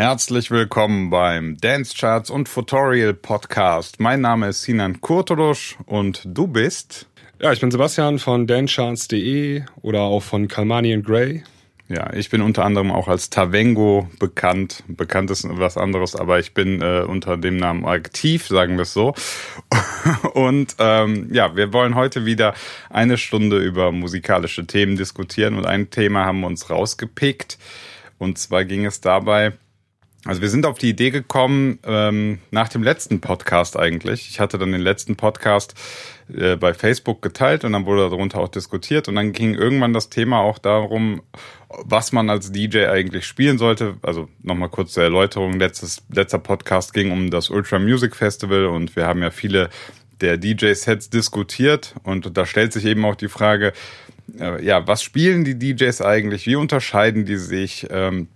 Herzlich willkommen beim Dance Charts und Tutorial Podcast. Mein Name ist Sinan Kurtulusch und du bist? Ja, ich bin Sebastian von dancecharts.de oder auch von Kalmani Gray. Ja, ich bin unter anderem auch als Tavengo bekannt. Bekannt ist was anderes, aber ich bin äh, unter dem Namen aktiv, sagen wir es so. Und ähm, ja, wir wollen heute wieder eine Stunde über musikalische Themen diskutieren und ein Thema haben wir uns rausgepickt. Und zwar ging es dabei also wir sind auf die Idee gekommen ähm, nach dem letzten Podcast eigentlich. Ich hatte dann den letzten Podcast äh, bei Facebook geteilt und dann wurde darunter auch diskutiert und dann ging irgendwann das Thema auch darum, was man als DJ eigentlich spielen sollte. Also nochmal kurz zur Erläuterung. Letztes, letzter Podcast ging um das Ultra Music Festival und wir haben ja viele der DJ-Sets diskutiert und da stellt sich eben auch die Frage, äh, ja, was spielen die DJs eigentlich? Wie unterscheiden die sich? Ähm,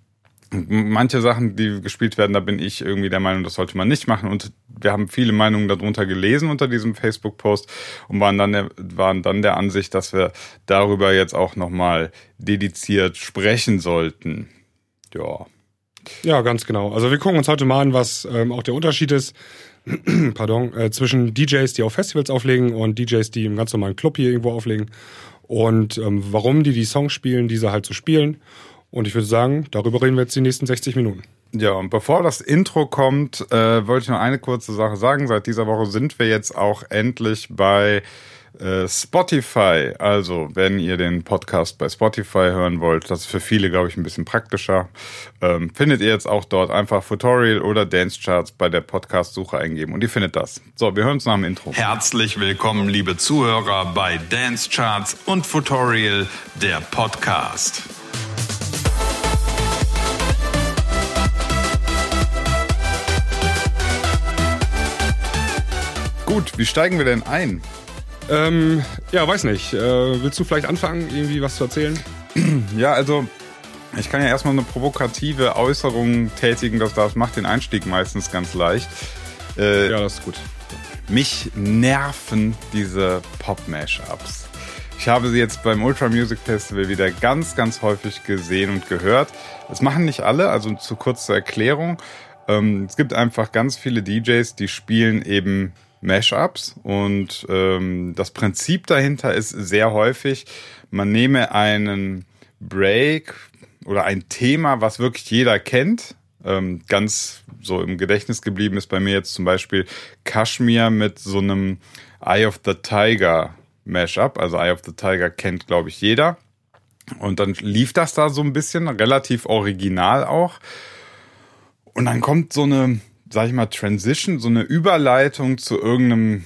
manche Sachen, die gespielt werden, da bin ich irgendwie der Meinung, das sollte man nicht machen. Und wir haben viele Meinungen darunter gelesen unter diesem Facebook-Post und waren dann, der, waren dann der Ansicht, dass wir darüber jetzt auch nochmal dediziert sprechen sollten. Ja. Ja, ganz genau. Also wir gucken uns heute mal an, was ähm, auch der Unterschied ist. Pardon, äh, zwischen DJs, die auf Festivals auflegen und DJs, die im ganz normalen Club hier irgendwo auflegen und ähm, warum die die Songs spielen, diese halt zu so spielen und ich würde sagen, darüber reden wir jetzt die nächsten 60 Minuten. Ja, und bevor das Intro kommt, äh, wollte ich noch eine kurze Sache sagen. Seit dieser Woche sind wir jetzt auch endlich bei äh, Spotify. Also, wenn ihr den Podcast bei Spotify hören wollt, das ist für viele, glaube ich, ein bisschen praktischer, ähm, findet ihr jetzt auch dort einfach Tutorial oder Dance Charts bei der Podcast-Suche eingeben und ihr findet das. So, wir hören uns nach dem Intro. Herzlich willkommen, liebe Zuhörer, bei Dance Charts und Tutorial, der Podcast. Gut, wie steigen wir denn ein? Ähm, ja, weiß nicht. Äh, willst du vielleicht anfangen, irgendwie was zu erzählen? Ja, also ich kann ja erstmal eine provokative Äußerung tätigen, das, das macht den Einstieg meistens ganz leicht. Äh, ja, das ist gut. Mich nerven diese Pop-Mashups. Ich habe sie jetzt beim Ultra Music Festival wieder ganz, ganz häufig gesehen und gehört. Das machen nicht alle, also zu kurz zur Erklärung. Ähm, es gibt einfach ganz viele DJs, die spielen eben Mashups und ähm, das Prinzip dahinter ist sehr häufig, man nehme einen Break oder ein Thema, was wirklich jeder kennt, ähm, ganz so im Gedächtnis geblieben ist bei mir jetzt zum Beispiel Kashmir mit so einem Eye of the Tiger Mashup. Also Eye of the Tiger kennt, glaube ich, jeder. Und dann lief das da so ein bisschen, relativ original auch. Und dann kommt so eine sag ich mal, Transition, so eine Überleitung zu irgendeinem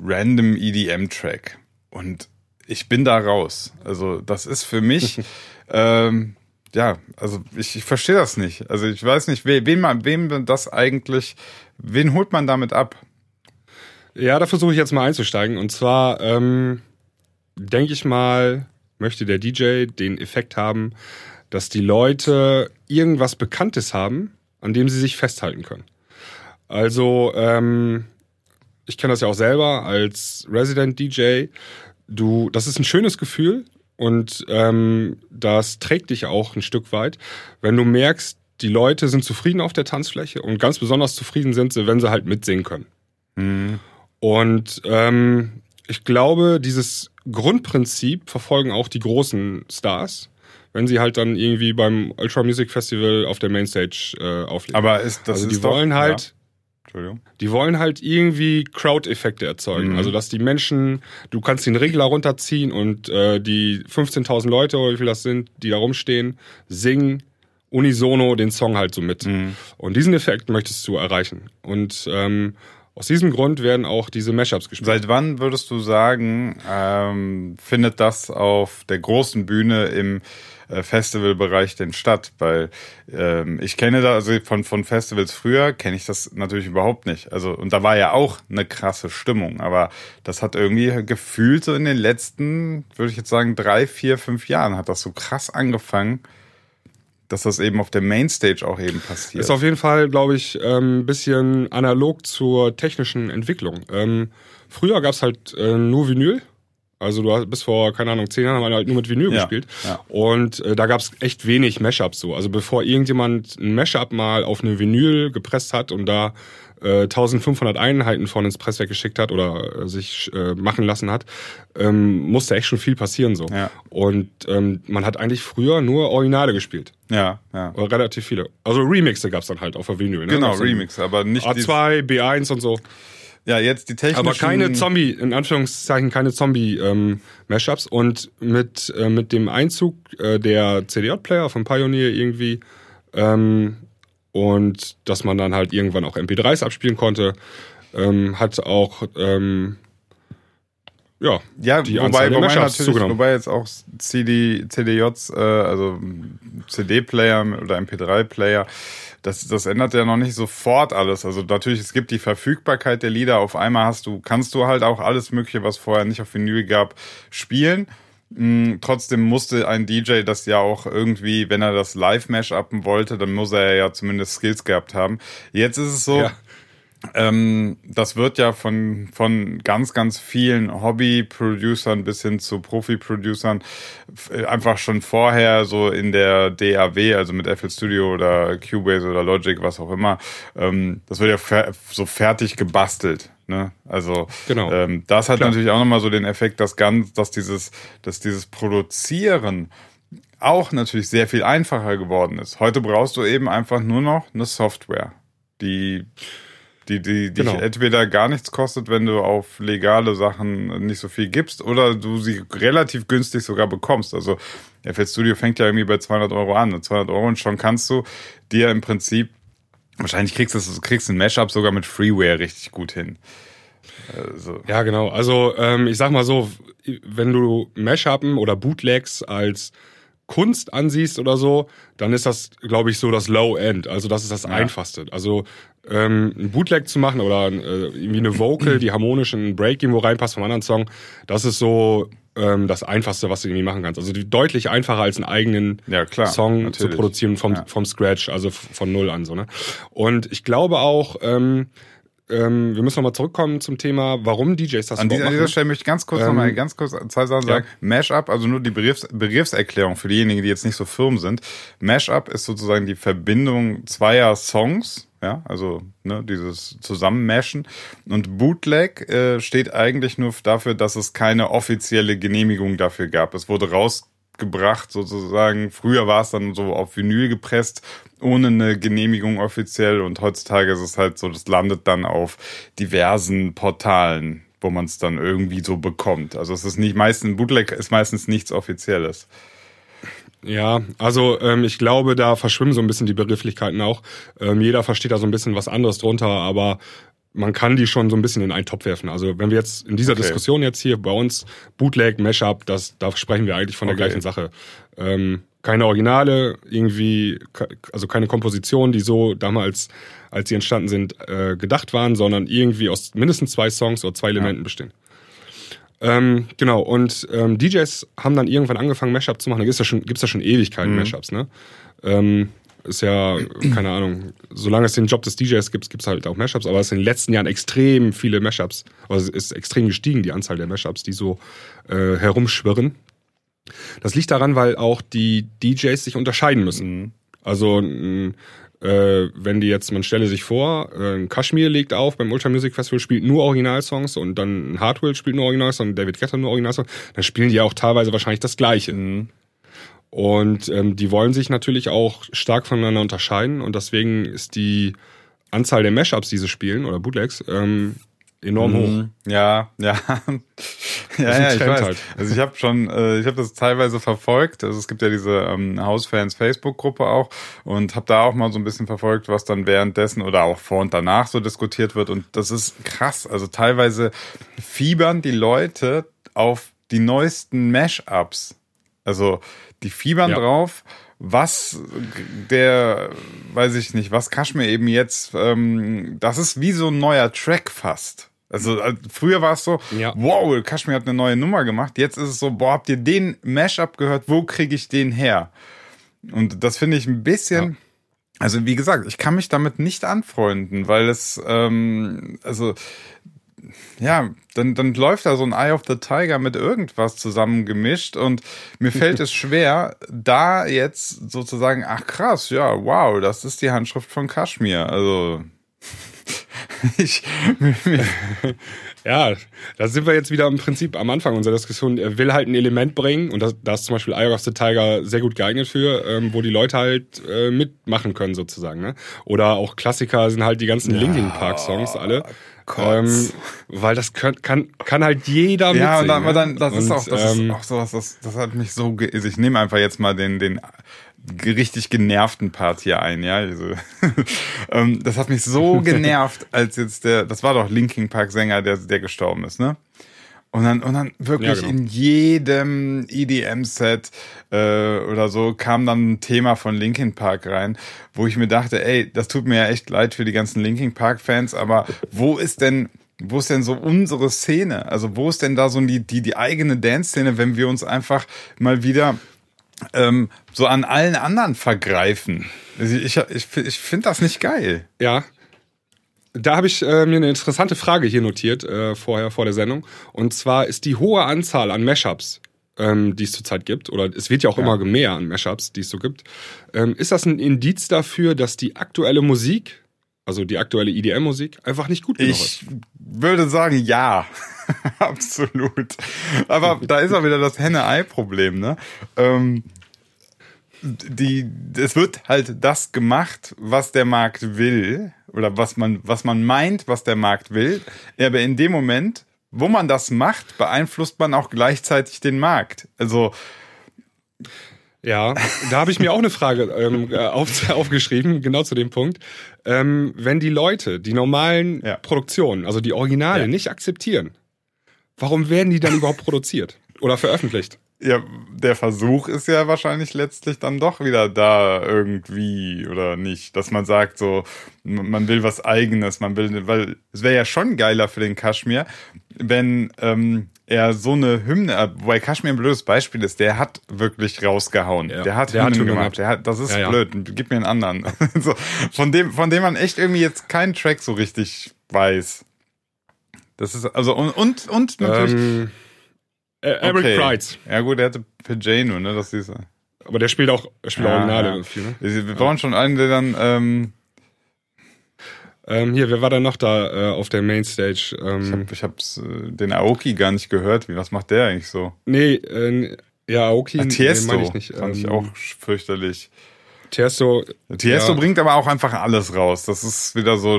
random EDM-Track. Und ich bin da raus. Also, das ist für mich, ähm, ja, also ich, ich verstehe das nicht. Also ich weiß nicht, we, wen man, wem das eigentlich, wen holt man damit ab? Ja, da versuche ich jetzt mal einzusteigen. Und zwar ähm, denke ich mal, möchte der DJ den Effekt haben, dass die Leute irgendwas Bekanntes haben, an dem sie sich festhalten können. Also, ähm, ich kenne das ja auch selber als Resident DJ. Du, das ist ein schönes Gefühl und ähm, das trägt dich auch ein Stück weit, wenn du merkst, die Leute sind zufrieden auf der Tanzfläche und ganz besonders zufrieden sind sie, wenn sie halt mitsingen können. Mhm. Und ähm, ich glaube, dieses Grundprinzip verfolgen auch die großen Stars, wenn sie halt dann irgendwie beim Ultra Music Festival auf der Mainstage äh, auflegen. Aber ist das also die ist wollen doch, halt. Entschuldigung. Die wollen halt irgendwie Crowd-Effekte erzeugen. Mhm. Also, dass die Menschen, du kannst den Regler runterziehen und äh, die 15.000 Leute oder wie viel das sind, die da rumstehen, singen unisono den Song halt so mit. Mhm. Und diesen Effekt möchtest du erreichen. Und ähm, aus diesem Grund werden auch diese Mashups gespielt. Seit wann würdest du sagen, ähm, findet das auf der großen Bühne im Festivalbereich denn statt? Weil ähm, ich kenne da, also von, von Festivals früher kenne ich das natürlich überhaupt nicht. Also, und da war ja auch eine krasse Stimmung, aber das hat irgendwie gefühlt so in den letzten, würde ich jetzt sagen, drei, vier, fünf Jahren hat das so krass angefangen dass das eben auf der Mainstage auch eben passiert. Ist auf jeden Fall, glaube ich, ein ähm, bisschen analog zur technischen Entwicklung. Ähm, früher gab es halt äh, nur Vinyl Also du hast bis vor, keine Ahnung, zehn Jahren haben wir halt nur mit Vinyl Ja, gespielt. ja. Und äh, da gab es echt wenig Mashups so. Also bevor irgendjemand ein Mashup mal auf eine Vinyl gepresst hat und da äh, 1500 Einheiten von ins Presswerk geschickt hat oder äh, sich äh, machen lassen hat, ähm, musste echt schon viel passieren so. Ja. Und ähm, man hat eigentlich früher nur Originale gespielt. Ja, ja. Oder relativ viele. Also Remixe gab's dann halt auf der Vinyl. Ne? Genau, Gab's dann Remix, aber nicht die, A2, B1 und so. Ja, jetzt die technischen. Aber keine Zombie, in Anführungszeichen keine Zombie-Mashups. und mit, äh, mit dem Einzug äh, der CDJ-Player von Pioneer irgendwie ähm, und dass man dann halt irgendwann auch MP3s abspielen konnte, ähm, hat auch ähm, ja, Ja, die wobei, Anzahl der wobei, natürlich, wobei jetzt auch CD, CDJs, äh, also CD-Player oder MP3-Player, das, das ändert ja noch nicht sofort alles. Also natürlich, es gibt die Verfügbarkeit der Lieder. Auf einmal hast du, kannst du halt auch alles Mögliche, was vorher nicht auf Vinyl gab, spielen. Mm, Trotzdem musste ein DJ das ja auch irgendwie, wenn er das live mash-uppen wollte, dann muss er ja zumindest Skills gehabt haben. Jetzt ist es so, Ja. Ähm, das wird ja von, von ganz, ganz vielen Hobby-Producern bis hin zu Profi-Producern äh, einfach schon vorher so in der DAW, also mit FL Studio oder Cubase oder Logic, was auch immer, ähm, das wird ja fer so fertig gebastelt. Ne? Also Genau. ähm, das hat Klar. natürlich auch nochmal so den Effekt, dass ganz, dass dieses, dass dieses Produzieren auch natürlich sehr viel einfacher geworden ist. Heute brauchst du eben einfach nur noch eine Software, die die, die dich Genau. entweder gar nichts kostet, wenn du auf legale Sachen nicht so viel gibst, oder du sie relativ günstig sogar bekommst. Also FL Studio fängt ja irgendwie bei 200 Euro an. Und 200 Euro und schon kannst du dir im Prinzip, wahrscheinlich kriegst du kriegst ein Mashup sogar mit Freeware richtig gut hin. Also, Ja, genau. Also ähm, ich sag mal so, wenn du Mashuppen oder Bootlegs als Kunst ansiehst oder so, dann ist das, glaube ich, so das Low End. Also das ist das Einfachste. Also ähm, ein Bootleg zu machen oder äh, irgendwie eine Vocal, die harmonisch in einen Break irgendwo reinpasst vom anderen Song, das ist so ähm, das Einfachste, was du irgendwie machen kannst. Also deutlich einfacher als einen eigenen Ja, klar, Song natürlich. zu produzieren vom, Ja. vom Scratch, also von Null an. so ne. Und ich glaube auch, ähm, ähm, wir müssen nochmal zurückkommen zum Thema, warum DJs das An dieser, überhaupt an dieser machen. Stelle möchte ich ganz kurz Ähm, noch mal ganz kurz zwei Sachen sagen. Mashup, also nur die Begriffs Begriffserklärung für diejenigen, die jetzt nicht so firm sind. Mashup ist sozusagen die Verbindung zweier Songs, ja, also ne, dieses Zusammenmashen. Und Bootleg äh, steht eigentlich nur dafür, dass es keine offizielle Genehmigung dafür gab. Es wurde rausgebracht sozusagen. Früher war es dann so auf Vinyl gepresst, ohne eine Genehmigung offiziell. Und heutzutage ist es halt so, das landet dann auf diversen Portalen, wo man es dann irgendwie so bekommt. Also es ist nicht meistens, Bootleg ist meistens nichts Offizielles. Ja, also ähm, ich glaube, da verschwimmen so ein bisschen die Begrifflichkeiten auch. Ähm, jeder versteht da so ein bisschen was anderes drunter, aber man kann die schon so ein bisschen in einen Topf werfen. Also wenn wir jetzt in dieser Okay. Diskussion jetzt hier bei uns Bootleg, Mashup, das, da sprechen wir eigentlich von der Okay. gleichen Sache. Ähm, keine Originale, irgendwie, also keine Komposition, die so damals, als sie entstanden sind, äh, gedacht waren, sondern irgendwie aus mindestens zwei Songs oder zwei Elementen bestehen. Ähm, genau, und ähm, DJs haben dann irgendwann angefangen, Mashup zu machen. Da gibt's ja schon, gibt's ja schon Ewigkeiten Mashups, ne? Ähm, ist ja, keine Ahnung, solange es den Job des DJs gibt, gibt's halt auch Mashups, aber es sind in den letzten Jahren extrem viele Mashups, also es ist extrem gestiegen, die Anzahl der Mashups, die so äh, herumschwirren. Das liegt daran, weil auch die DJs sich unterscheiden müssen. Also ein, äh, wenn die jetzt, man stelle sich vor, äh, ein Kashmir legt auf beim Ultra Music Festival, spielt nur Originalsongs und dann ein Hardwell spielt nur Originalsongs und David Guetta nur Originalsongs, dann spielen die ja auch teilweise wahrscheinlich das Gleiche. Und ähm, die wollen sich natürlich auch stark voneinander unterscheiden und deswegen ist die Anzahl der Mashups, die sie spielen, oder Bootlegs, ähm, enorm hoch. Ja, ja. ja, ja, ich weiß. halt. Also ich habe schon, äh, ich habe das teilweise verfolgt. Also es gibt ja diese ähm, Hausfans Facebook-Gruppe auch und habe da auch mal so ein bisschen verfolgt, was dann währenddessen oder auch vor und danach so diskutiert wird. Und das ist krass. Also teilweise fiebern die Leute auf die neuesten Mash-ups. Also die fiebern Ja. drauf, was der, weiß ich nicht, was Kashmir eben jetzt, ähm, das ist wie so ein neuer Track fast. Also äh, früher war es so, Ja. wow, Kashmir hat eine neue Nummer gemacht. Jetzt ist es so, boah, habt ihr den Mashup gehört? Wo kriege ich den her? Und das finde ich ein bisschen, also wie gesagt, ich kann mich damit nicht anfreunden, weil es, ähm, also ja, dann, dann läuft da so ein Eye of the Tiger mit irgendwas zusammengemischt und mir fällt es schwer, da jetzt sozusagen, ach krass, ja, wow, das ist die Handschrift von Kaschmir. Also ich, ja, da sind wir jetzt wieder im Prinzip am Anfang unserer Diskussion. Er will halt ein Element bringen und da ist zum Beispiel Eye of the Tiger sehr gut geeignet für, ähm, wo die Leute halt äh, mitmachen können sozusagen. Ne? Oder auch Klassiker sind halt die ganzen ja, Linkin Park Songs alle. Ähm, weil das kann, kann, kann halt jeder mitsingen. Ja, und aber dann, das, und, ist, auch, das ähm, ist auch sowas, das, das hat mich so, ge also ich nehme einfach jetzt mal den, den richtig genervten Part hier ein, ja. Also, ähm, das hat mich so genervt, als jetzt der, das war doch Linkin Park Sänger, der, der gestorben ist, ne? Und dann, und dann wirklich ja, genau. in jedem EDM-Set äh, oder so kam dann ein Thema von Linkin Park rein, wo ich mir dachte, ey, das tut mir ja echt leid für die ganzen Linkin Park-Fans, aber wo ist denn, wo ist denn so unsere Szene? Also wo ist denn da so die, die, die eigene Dance-Szene, wenn wir uns einfach mal wieder ähm, so an allen anderen vergreifen? Ich, ich, ich finde das nicht geil. Ja, da habe ich äh, mir eine interessante Frage hier notiert, äh, vorher vor der Sendung. Und zwar ist die hohe Anzahl an Mashups, ähm, die es zurzeit gibt, oder es wird ja auch ja. immer mehr an Mashups, die es so gibt. Ähm, ist das ein Indiz dafür, dass die aktuelle Musik, also die aktuelle EDM-Musik, einfach nicht gut genug ist? Ich würde sagen, ja. Absolut. Aber da ist auch wieder das Henne-Ei-Problem, ne? Ähm, die, es wird halt das gemacht, was der Markt will oder was man, was man meint, was der Markt will. Aber in dem Moment, wo man das macht, beeinflusst man auch gleichzeitig den Markt. Also ja, da habe ich mir auch eine Frage ähm, auf, aufgeschrieben, genau zu dem Punkt. Ähm, wenn die Leute die normalen ja. Produktionen, also die Originale, ja. nicht akzeptieren, warum werden die dann überhaupt produziert oder veröffentlicht? Ja, der Versuch ist ja wahrscheinlich letztlich dann doch wieder da irgendwie oder nicht, dass man sagt so, man will was Eigenes, man will, weil es wäre ja schon geiler für den Kaschmir, wenn ähm, er so eine Hymne, wobei Kaschmir ein blödes Beispiel ist, der hat wirklich rausgehauen, ja, der hat der Hymnen hat gemacht, der hat, das ist ja, ja. blöd, gib mir einen anderen, so, von dem, von dem man echt irgendwie jetzt keinen Track so richtig weiß. Das ist also und und, und natürlich. Ähm äh, Eric okay. Price. Ja gut, der hatte nur, ne? Das ist Aber der spielt auch, er spielt ja, Originale ja. irgendwie, ne? Wir brauchen schon einen, der dann. Ähm, ähm, hier, wer war da noch da äh, auf der Mainstage? Ähm, ich habe ich hab's, äh, den Aoki gar nicht gehört. Wie, was macht der eigentlich so? Nee, äh, ja, Aoki ah, Tiesto, nee, ich nicht. Fand ähm, ich auch fürchterlich. Tiesto, Tiesto ja. bringt aber auch einfach alles raus. Das ist wieder so,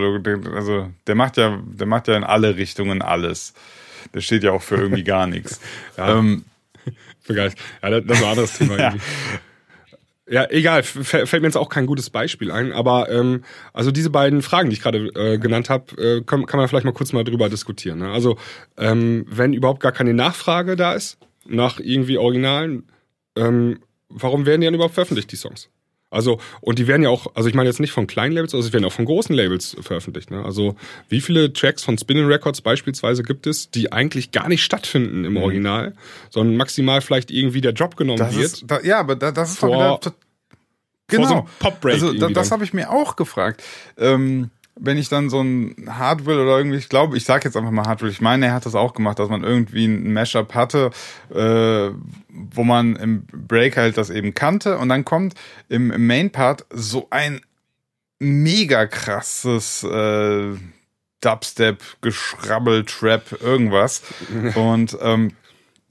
also der macht ja, der macht ja in alle Richtungen alles. Der steht ja auch für irgendwie gar nichts. ja. Ähm. Ja, das, das war ein anderes Thema ja. Ja, egal, fällt mir jetzt auch kein gutes Beispiel ein, aber ähm, also diese beiden Fragen, die ich gerade äh, genannt habe, äh, kann, kann man vielleicht mal kurz mal drüber diskutieren. Ne? Also ähm, wenn überhaupt gar keine Nachfrage da ist nach irgendwie Originalen, ähm, warum werden die dann überhaupt veröffentlicht, die Songs? Also, und die werden ja auch, also ich meine jetzt nicht von kleinen Labels, also sie werden auch von großen Labels veröffentlicht. Ne? Also, wie viele Tracks von Spinning Records beispielsweise gibt es, die eigentlich gar nicht stattfinden im mhm. Original, sondern maximal vielleicht irgendwie der Job genommen das wird? Ist, da, ja, aber da, das ist vor, doch wieder. Genau. So Pop-Break. Also, da, das habe ich mir auch gefragt. Ähm, wenn ich dann so ein Hardware oder irgendwie, ich glaube, ich sage jetzt einfach mal Hardware, ich meine, er hat das auch gemacht, dass man irgendwie ein Mashup hatte, äh, wo man im Break halt das eben kannte und dann kommt im, im Main Part so ein mega krasses äh, Dubstep, Geschrabbel, Trap, irgendwas und ähm,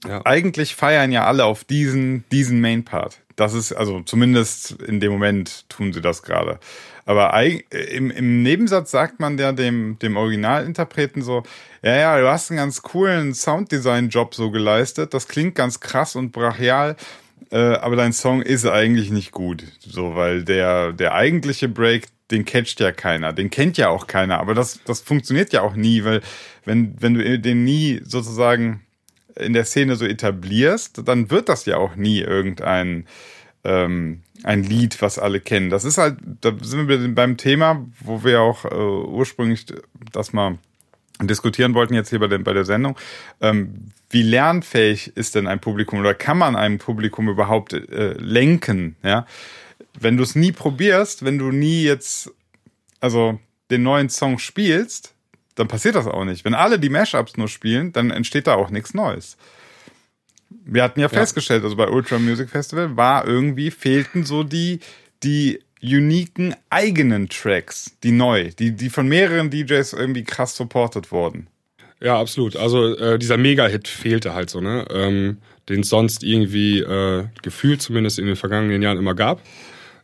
ja. eigentlich feiern ja alle auf diesen, diesen Main Part. Das ist, also zumindest in dem Moment tun sie das gerade. Aber im, im Nebensatz sagt man ja dem, dem Originalinterpreten so, ja, ja, du hast einen ganz coolen Sounddesign-Job so geleistet, das klingt ganz krass und brachial, äh, aber dein Song ist eigentlich nicht gut. So, weil der, der eigentliche Break, den catcht ja keiner, den kennt ja auch keiner, aber das, das funktioniert ja auch nie, weil wenn, wenn du den nie sozusagen in der Szene so etablierst, dann wird das ja auch nie irgendein ähm, ein Lied, was alle kennen. Das ist halt, da sind wir beim Thema, wo wir auch äh, ursprünglich das mal diskutieren wollten jetzt hier bei der, bei der Sendung. Ähm, wie lernfähig ist denn ein Publikum oder kann man einem Publikum überhaupt äh, lenken? Ja, wenn du es nie probierst, wenn du nie jetzt also den neuen Song spielst, dann passiert das auch nicht. Wenn alle die Mashups nur spielen, dann entsteht da auch nichts Neues. Wir hatten ja, ja. festgestellt, also bei Ultra Music Festival war irgendwie, fehlten so die, die uniken eigenen Tracks, die neu, die, die von mehreren DJs irgendwie krass supported wurden. Ja, absolut. Also äh, dieser Mega-Hit fehlte halt so, ne? Ähm, den es sonst irgendwie äh, gefühlt zumindest in den vergangenen Jahren immer gab.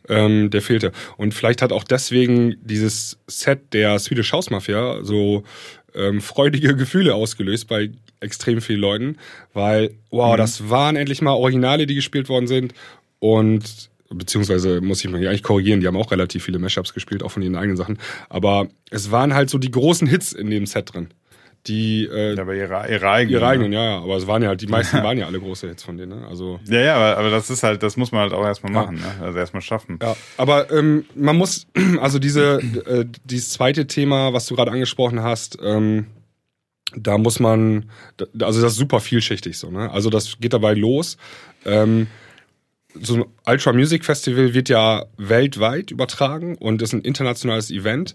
Ähm, der fehlte. Und vielleicht hat auch deswegen dieses Set der Swedish House Mafia so ähm, freudige Gefühle ausgelöst bei extrem vielen Leuten, weil, wow, mhm. das waren endlich mal Originale, die gespielt worden sind und beziehungsweise muss ich mich eigentlich korrigieren, die haben auch relativ viele Mashups gespielt, auch von ihren eigenen Sachen, aber es waren halt so die großen Hits in dem Set drin die äh, ja, aber ihre, ihre eigenen. Ihre eigenen, ne? ja, ja. Aber es waren ja halt, die meisten waren ja alle große Hits von denen, ne? Also. Ja, ja, aber, aber das ist halt, das muss man halt auch erstmal machen, ja. ne? Also erstmal schaffen. Ja. Aber ähm, man muss, also diese, äh, dieses zweite Thema, was du gerade angesprochen hast, ähm, da muss man, also das ist super vielschichtig so, ne? Also das geht dabei los. Ähm, so ein Ultra Music Festival wird ja weltweit übertragen und ist ein internationales Event.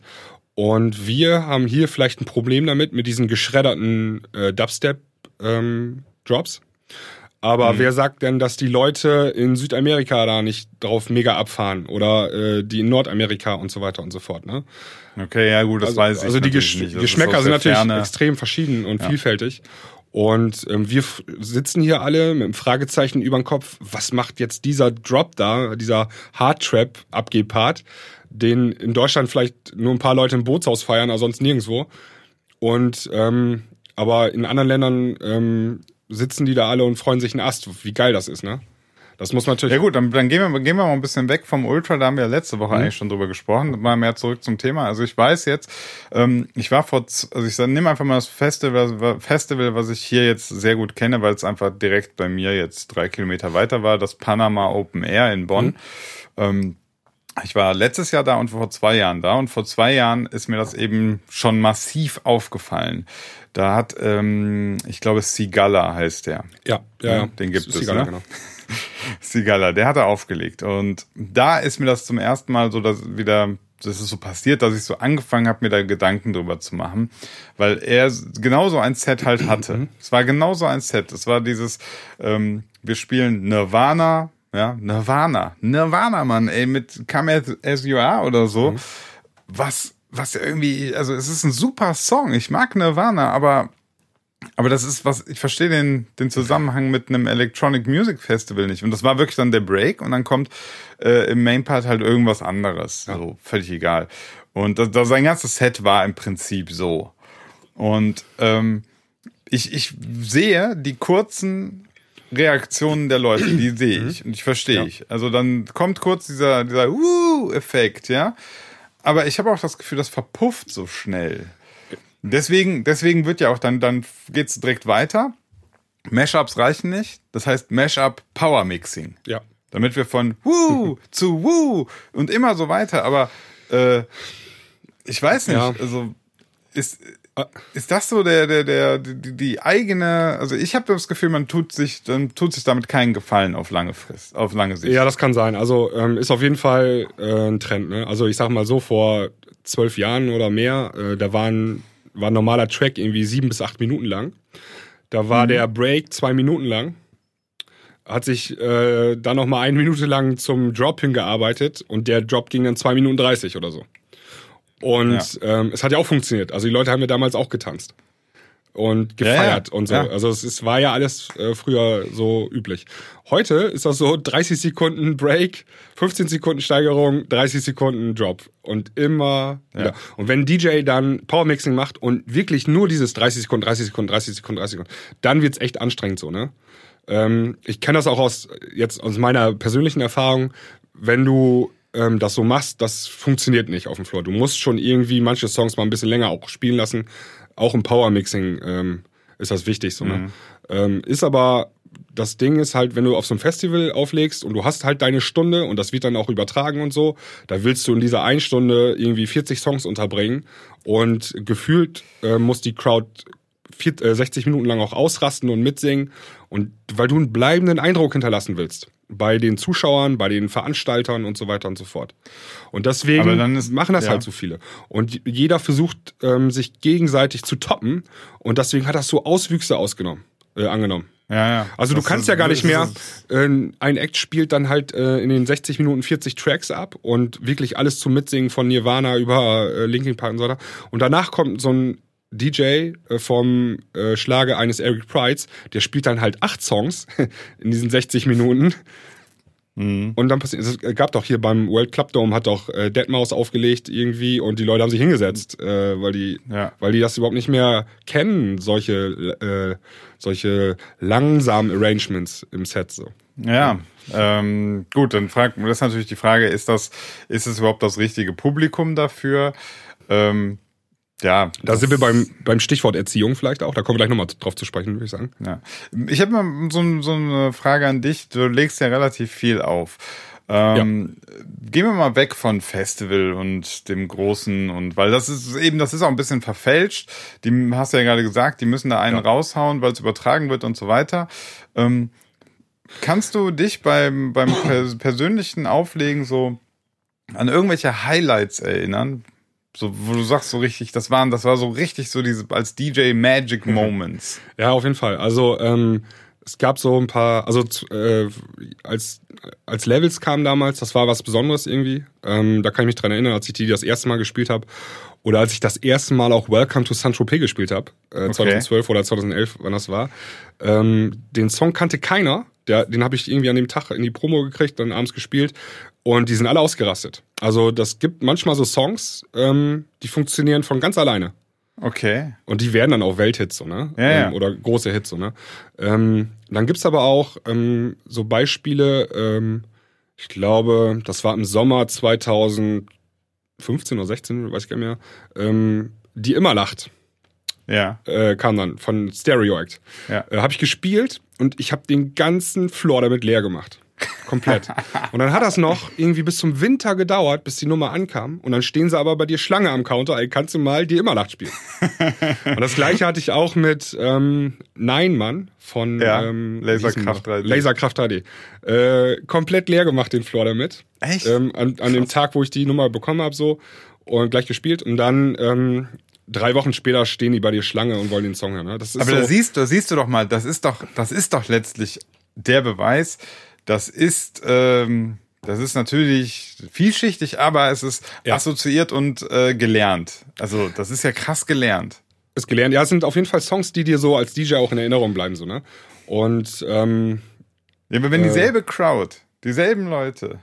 Und wir haben hier vielleicht ein Problem damit, mit diesen geschredderten äh, Dubstep-Drops. Ähm, aber mhm. wer sagt denn, dass die Leute in Südamerika da nicht drauf mega abfahren oder äh, die in Nordamerika und so weiter und so fort, ne? Okay, ja gut, das also, weiß ich. Also die Gesch Geschmäcker sind natürlich Ferne. extrem verschieden und ja. vielfältig. Und ähm, wir sitzen hier alle mit einem Fragezeichen über den Kopf. Was macht jetzt dieser Drop da, dieser Hardtrap-Abgehpart? Den in Deutschland vielleicht nur ein paar Leute im Bootshaus feiern, aber sonst nirgendwo. Und ähm, aber in anderen Ländern ähm, sitzen die da alle und freuen sich einen Ast, wie geil das ist, ne? Das muss man natürlich. Ja gut, dann, dann gehen, wir, gehen wir mal ein bisschen weg vom Ultra, da haben wir ja letzte Woche mhm. eigentlich schon drüber gesprochen. Mal mehr zurück zum Thema. Also ich weiß jetzt, ähm, ich war vor, also ich nehme einfach mal das Festival, Festival, was ich hier jetzt sehr gut kenne, weil es einfach direkt bei mir jetzt drei Kilometer weiter war, das Panama Open Air in Bonn. Mhm. Ähm, ich war letztes Jahr da und vor zwei Jahren da und vor zwei Jahren ist mir das eben schon massiv aufgefallen. Da hat, ähm, ich glaube, Sigala heißt der. Ja, ja, ja. Den gibt Sigala, es, ne? Genau. Sigala, der hat er aufgelegt. Und da ist mir das zum ersten Mal so, dass wieder, das ist so passiert, dass ich so angefangen habe, mir da Gedanken drüber zu machen. Weil er genauso ein Set halt hatte. Mhm. es war genauso ein Set. Es war dieses, ähm, wir spielen Nirvana, ja, Nirvana. Nirvana, Mann, ey, mit Come As, As You Are oder so. Mhm. Was, was irgendwie, also es ist ein super Song. Ich mag Nirvana, aber, aber das ist was, ich verstehe den, den Zusammenhang mit einem Electronic Music Festival nicht. Und das war wirklich dann der Break und dann kommt äh, im Main Part halt irgendwas anderes. Ja. Also völlig egal. Und das, das, sein ganzes Set war im Prinzip so. Und ähm, ich, ich sehe die kurzen Reaktionen der Leute, die sehe mhm. ich und ich verstehe ja. ich. Also dann kommt kurz dieser, dieser Uh-Effekt, ja. Aber ich habe auch das Gefühl, das verpufft so schnell. Deswegen, deswegen wird ja auch dann, dann geht's direkt weiter. Mashups reichen nicht. Das heißt Mashup Power Mixing. Ja. Damit wir von Woo zu Woo und immer so weiter. Aber äh, ich weiß nicht, ja. also ist. Ist das so der, der, der, die, die eigene, also ich habe das Gefühl, man tut sich, dann tut sich damit keinen Gefallen auf lange Frist, auf lange Sicht. Ja, das kann sein. Also ähm, ist auf jeden Fall äh, ein Trend. Ne? Also ich sag mal so, vor zwölf Jahren oder mehr, äh, da waren, war ein normaler Track irgendwie sieben bis acht Minuten lang. Da war mhm. der Break zwei Minuten lang. Hat sich äh, dann noch mal eine Minute lang zum Drop hingearbeitet und der Drop ging dann zwei Minuten dreißig oder so. Und ja. ähm, es hat ja auch funktioniert. Also die Leute haben ja damals auch getanzt und gefeiert ja, ja. und so. Also es, es, war ja alles äh, früher so üblich. Heute ist das so 30 Sekunden Break, 15 Sekunden Steigerung, 30 Sekunden Drop und immer ja. wieder. Und wenn DJ dann Powermixing macht und wirklich nur dieses 30 Sekunden, 30 Sekunden, 30 Sekunden, 30 Sekunden, dann wird's echt anstrengend so, ne? Ähm, ich kenne das auch aus jetzt aus meiner persönlichen Erfahrung, wenn du ähm, das so machst, das funktioniert nicht auf dem Floor. Du musst schon irgendwie manche Songs mal ein bisschen länger auch spielen lassen. Auch im Power-Mixing ähm, ist das wichtig. So, ne? Mhm. Ähm, ist aber, das Ding ist halt, wenn du auf so einem Festival auflegst und du hast halt deine Stunde und das wird dann auch übertragen und so, da willst du in dieser einen Stunde irgendwie 40 Songs unterbringen und gefühlt äh, muss die Crowd 60 äh, Minuten lang auch ausrasten und mitsingen und weil du einen bleibenden Eindruck hinterlassen willst bei den Zuschauern, bei den Veranstaltern und so weiter und so fort. Und deswegen ist- machen das ja. halt so viele. Und jeder versucht, ähm, sich gegenseitig zu toppen. Und deswegen hat das so Auswüchse ausgenommen, äh, angenommen. Ja, ja. Also Das du kannst ist- ja gar nicht mehr, äh, ein Act spielt dann halt äh, in den 60 Minuten 40 Tracks ab und wirklich alles zum Mitsingen von Nirvana über äh, Linkin Park und so weiter. Und danach kommt so ein DJ äh, vom äh, Schlager eines Eric Prides, der spielt dann halt acht Songs in diesen 60 Minuten. Mhm. Und dann passiert, es gab doch hier beim World Club Dome hat doch äh, Deadmau5 aufgelegt irgendwie und die Leute haben sich hingesetzt, äh, weil die, Ja. weil die das überhaupt nicht mehr kennen, solche, äh, solche langsamen Arrangements im Set so. Ja, ähm, gut, dann fragt das ist natürlich die Frage, ist das, ist es überhaupt das richtige Publikum dafür? Ähm, ja, Da sind wir beim, beim Stichwort Erziehung vielleicht auch. Da kommen wir gleich nochmal drauf zu sprechen, würde ich sagen. Ja. Ich habe mal so, so eine Frage an dich. Du legst ja relativ viel auf. Ähm, Gehen wir mal weg von Festival und dem großen und weil das ist eben, das ist auch ein bisschen verfälscht. Die hast du ja gerade gesagt, die müssen da einen Ja. raushauen, weil es übertragen wird und so weiter. Ähm, kannst du dich beim, beim pers persönlichen Auflegen so an irgendwelche Highlights erinnern? So, wo du sagst so richtig, das waren, das war so richtig so diese als DJ Magic Moments. Ja, auf jeden Fall. Also ähm, es gab so ein paar, also äh, als, als Levels kamen damals, das war was Besonderes irgendwie. Ähm, da kann ich mich dran erinnern, als ich die das erste Mal gespielt habe. Oder als ich das erste Mal auch Welcome to Saint-Tropez gespielt habe, äh, 2012 oder 2011, wann das war. Ähm, den Song kannte keiner. Der, den habe ich irgendwie an dem Tag in die Promo gekriegt, dann abends gespielt. Und die sind alle ausgerastet. Also das gibt manchmal so Songs, ähm, die funktionieren von ganz alleine. Okay. Und die werden dann auch Welthits, so, ne? Ja, ja. Ähm, oder große Hits, so, ne? Ähm, dann gibt's aber auch ähm, so Beispiele, ähm, ich glaube, das war im Sommer 2015 oder 16, weiß ich gar nicht mehr, ähm, die immer lacht, Ja. äh, kam dann von Stereo Act. Ja. Äh, habe ich gespielt und ich habe den ganzen Floor damit leer gemacht. Komplett. Und dann hat das noch irgendwie bis zum Winter gedauert, bis die Nummer ankam. Und dann stehen sie aber bei dir Schlange am Counter, ey, kannst du mal die immer Lacht spielen. und das gleiche hatte ich auch mit ähm, Nein Mann von Ja, ähm, Laserkraft wie hieß 3D. denn noch? Laserkraft 3D. Äh, komplett leer gemacht den Floor damit. Echt? Ähm, an, an dem Tag, wo ich die Nummer bekommen habe, so und gleich gespielt. Und dann ähm, drei Wochen später stehen die bei dir Schlange und wollen den Song hören. Ne? Aber so, da siehst du, siehst du doch mal, das ist doch, das ist doch letztlich der Beweis. Das ist, ähm, das ist natürlich vielschichtig, aber es ist Ja. assoziiert und äh, gelernt. Also das ist ja krass gelernt. ist gelernt. Ja, es sind auf jeden Fall Songs, die dir so als DJ auch in Erinnerung bleiben, so, ne? Und ähm, Ja, aber wenn Äh. dieselbe Crowd, dieselben Leute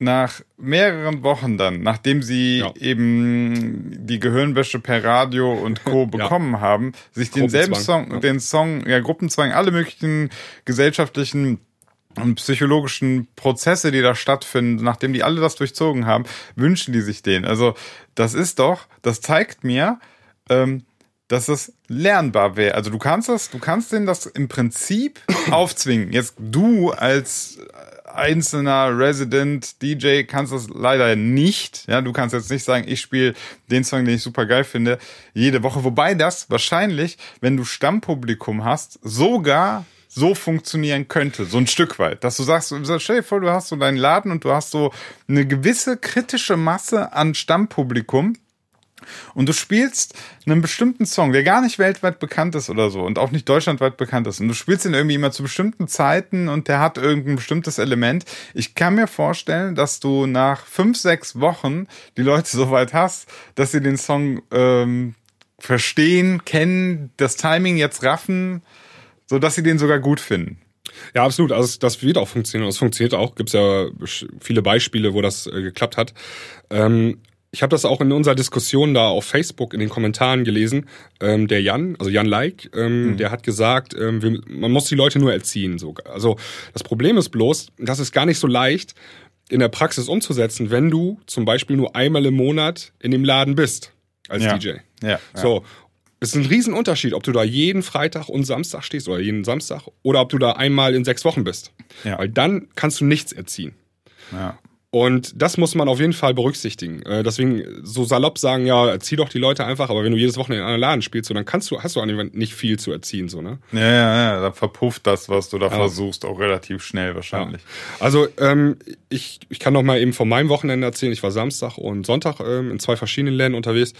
nach mehreren Wochen dann, nachdem sie Ja. eben die Gehirnwäsche per Radio und Co. bekommen haben, sich denselben Song, ja. den Song, ja, Gruppenzwang, alle möglichen gesellschaftlichen und psychologischen Prozesse, die da stattfinden, nachdem die alle das durchzogen haben, wünschen die sich den. Also das ist doch, das zeigt mir, ähm, dass es lernbar wäre. Also du kannst das, du kannst denen das im Prinzip aufzwingen. Jetzt du als einzelner Resident DJ kannst das leider nicht. Ja, du kannst jetzt nicht sagen, ich spiele den Song, den ich super geil finde, jede Woche. Wobei das wahrscheinlich, wenn du Stammpublikum hast, sogar so funktionieren könnte, so ein Stück weit, dass du sagst, stell dir vor, du hast so deinen Laden und du hast so eine gewisse kritische Masse an Stammpublikum, und du spielst einen bestimmten Song, der gar nicht weltweit bekannt ist oder so und auch nicht deutschlandweit bekannt ist. Und du spielst ihn irgendwie immer zu bestimmten Zeiten und der hat irgendein bestimmtes Element. Ich kann mir vorstellen, dass du nach fünf, sechs Wochen die Leute so weit hast, dass sie den Song ähm, verstehen, kennen, das Timing jetzt raffen, so dass sie den sogar gut finden. ja, absolut. Also das wird auch funktionieren. Es funktioniert auch. Gibt's ja viele Beispiele, wo das äh, geklappt hat. Ähm, ich habe das auch in unserer Diskussion da auf Facebook in den Kommentaren gelesen. Ähm, der Jan, also Jan Like, ähm, der hat gesagt, ähm, wir, man muss die Leute nur erziehen. So. Also das Problem ist bloß, das ist gar nicht so leicht in der Praxis umzusetzen, wenn du zum Beispiel nur einmal im Monat in dem Laden bist als Ja. DJ. Ja, ja. So. Es ist ein Riesenunterschied, ob du da jeden Freitag und Samstag stehst oder jeden Samstag oder ob du da einmal in sechs Wochen bist. Ja. Weil dann kannst du nichts erziehen. Ja. Und das muss man auf jeden Fall berücksichtigen. Äh, deswegen so salopp sagen, ja, erzieh doch die Leute einfach, aber wenn du jedes Wochenende in einem Laden spielst, so, dann kannst du, hast du an nicht viel zu erziehen, so, ne? Ja, ja, ja, dann verpufft das, was du da ja. versuchst, auch relativ schnell wahrscheinlich. Ja. Also, ähm, ich, ich kann noch mal eben von meinem Wochenende erzählen. Ich war Samstag und Sonntag ähm, in zwei verschiedenen Läden unterwegs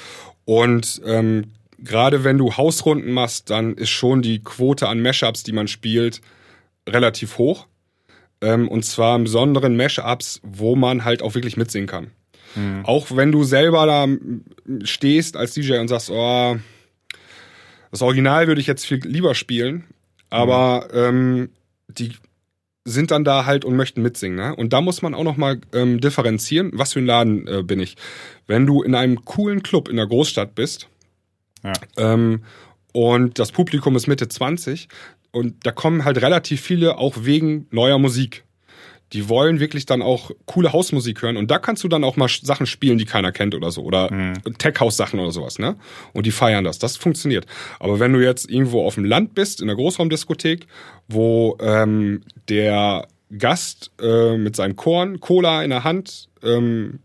und ähm, gerade wenn du Hausrunden machst, dann ist schon die Quote an Mashups, die man spielt, relativ hoch. Ähm, und zwar im besonderen Mashups, wo man halt auch wirklich mitsingen kann. Mhm. Auch wenn du selber da stehst als DJ und sagst, oh, das Original würde ich jetzt viel lieber spielen, aber mhm. ähm, die sind dann da halt und möchten mitsingen. Ne? Und da muss man auch nochmal ähm, differenzieren, was für ein Laden äh, bin ich. Wenn du in einem coolen Club in der Großstadt bist ja. ähm, und das Publikum ist Mitte 20, und da kommen halt relativ viele auch wegen neuer Musik. Die wollen wirklich dann auch coole Hausmusik hören und da kannst du dann auch mal Sachen spielen, die keiner kennt oder so oder mhm. Tech House Sachen oder sowas, ne? Und die feiern das. Das funktioniert. Aber wenn du jetzt irgendwo auf dem Land bist in der Großraumdiskothek, wo ähm, der Gast äh, mit seinem Korn Cola in der Hand ähm,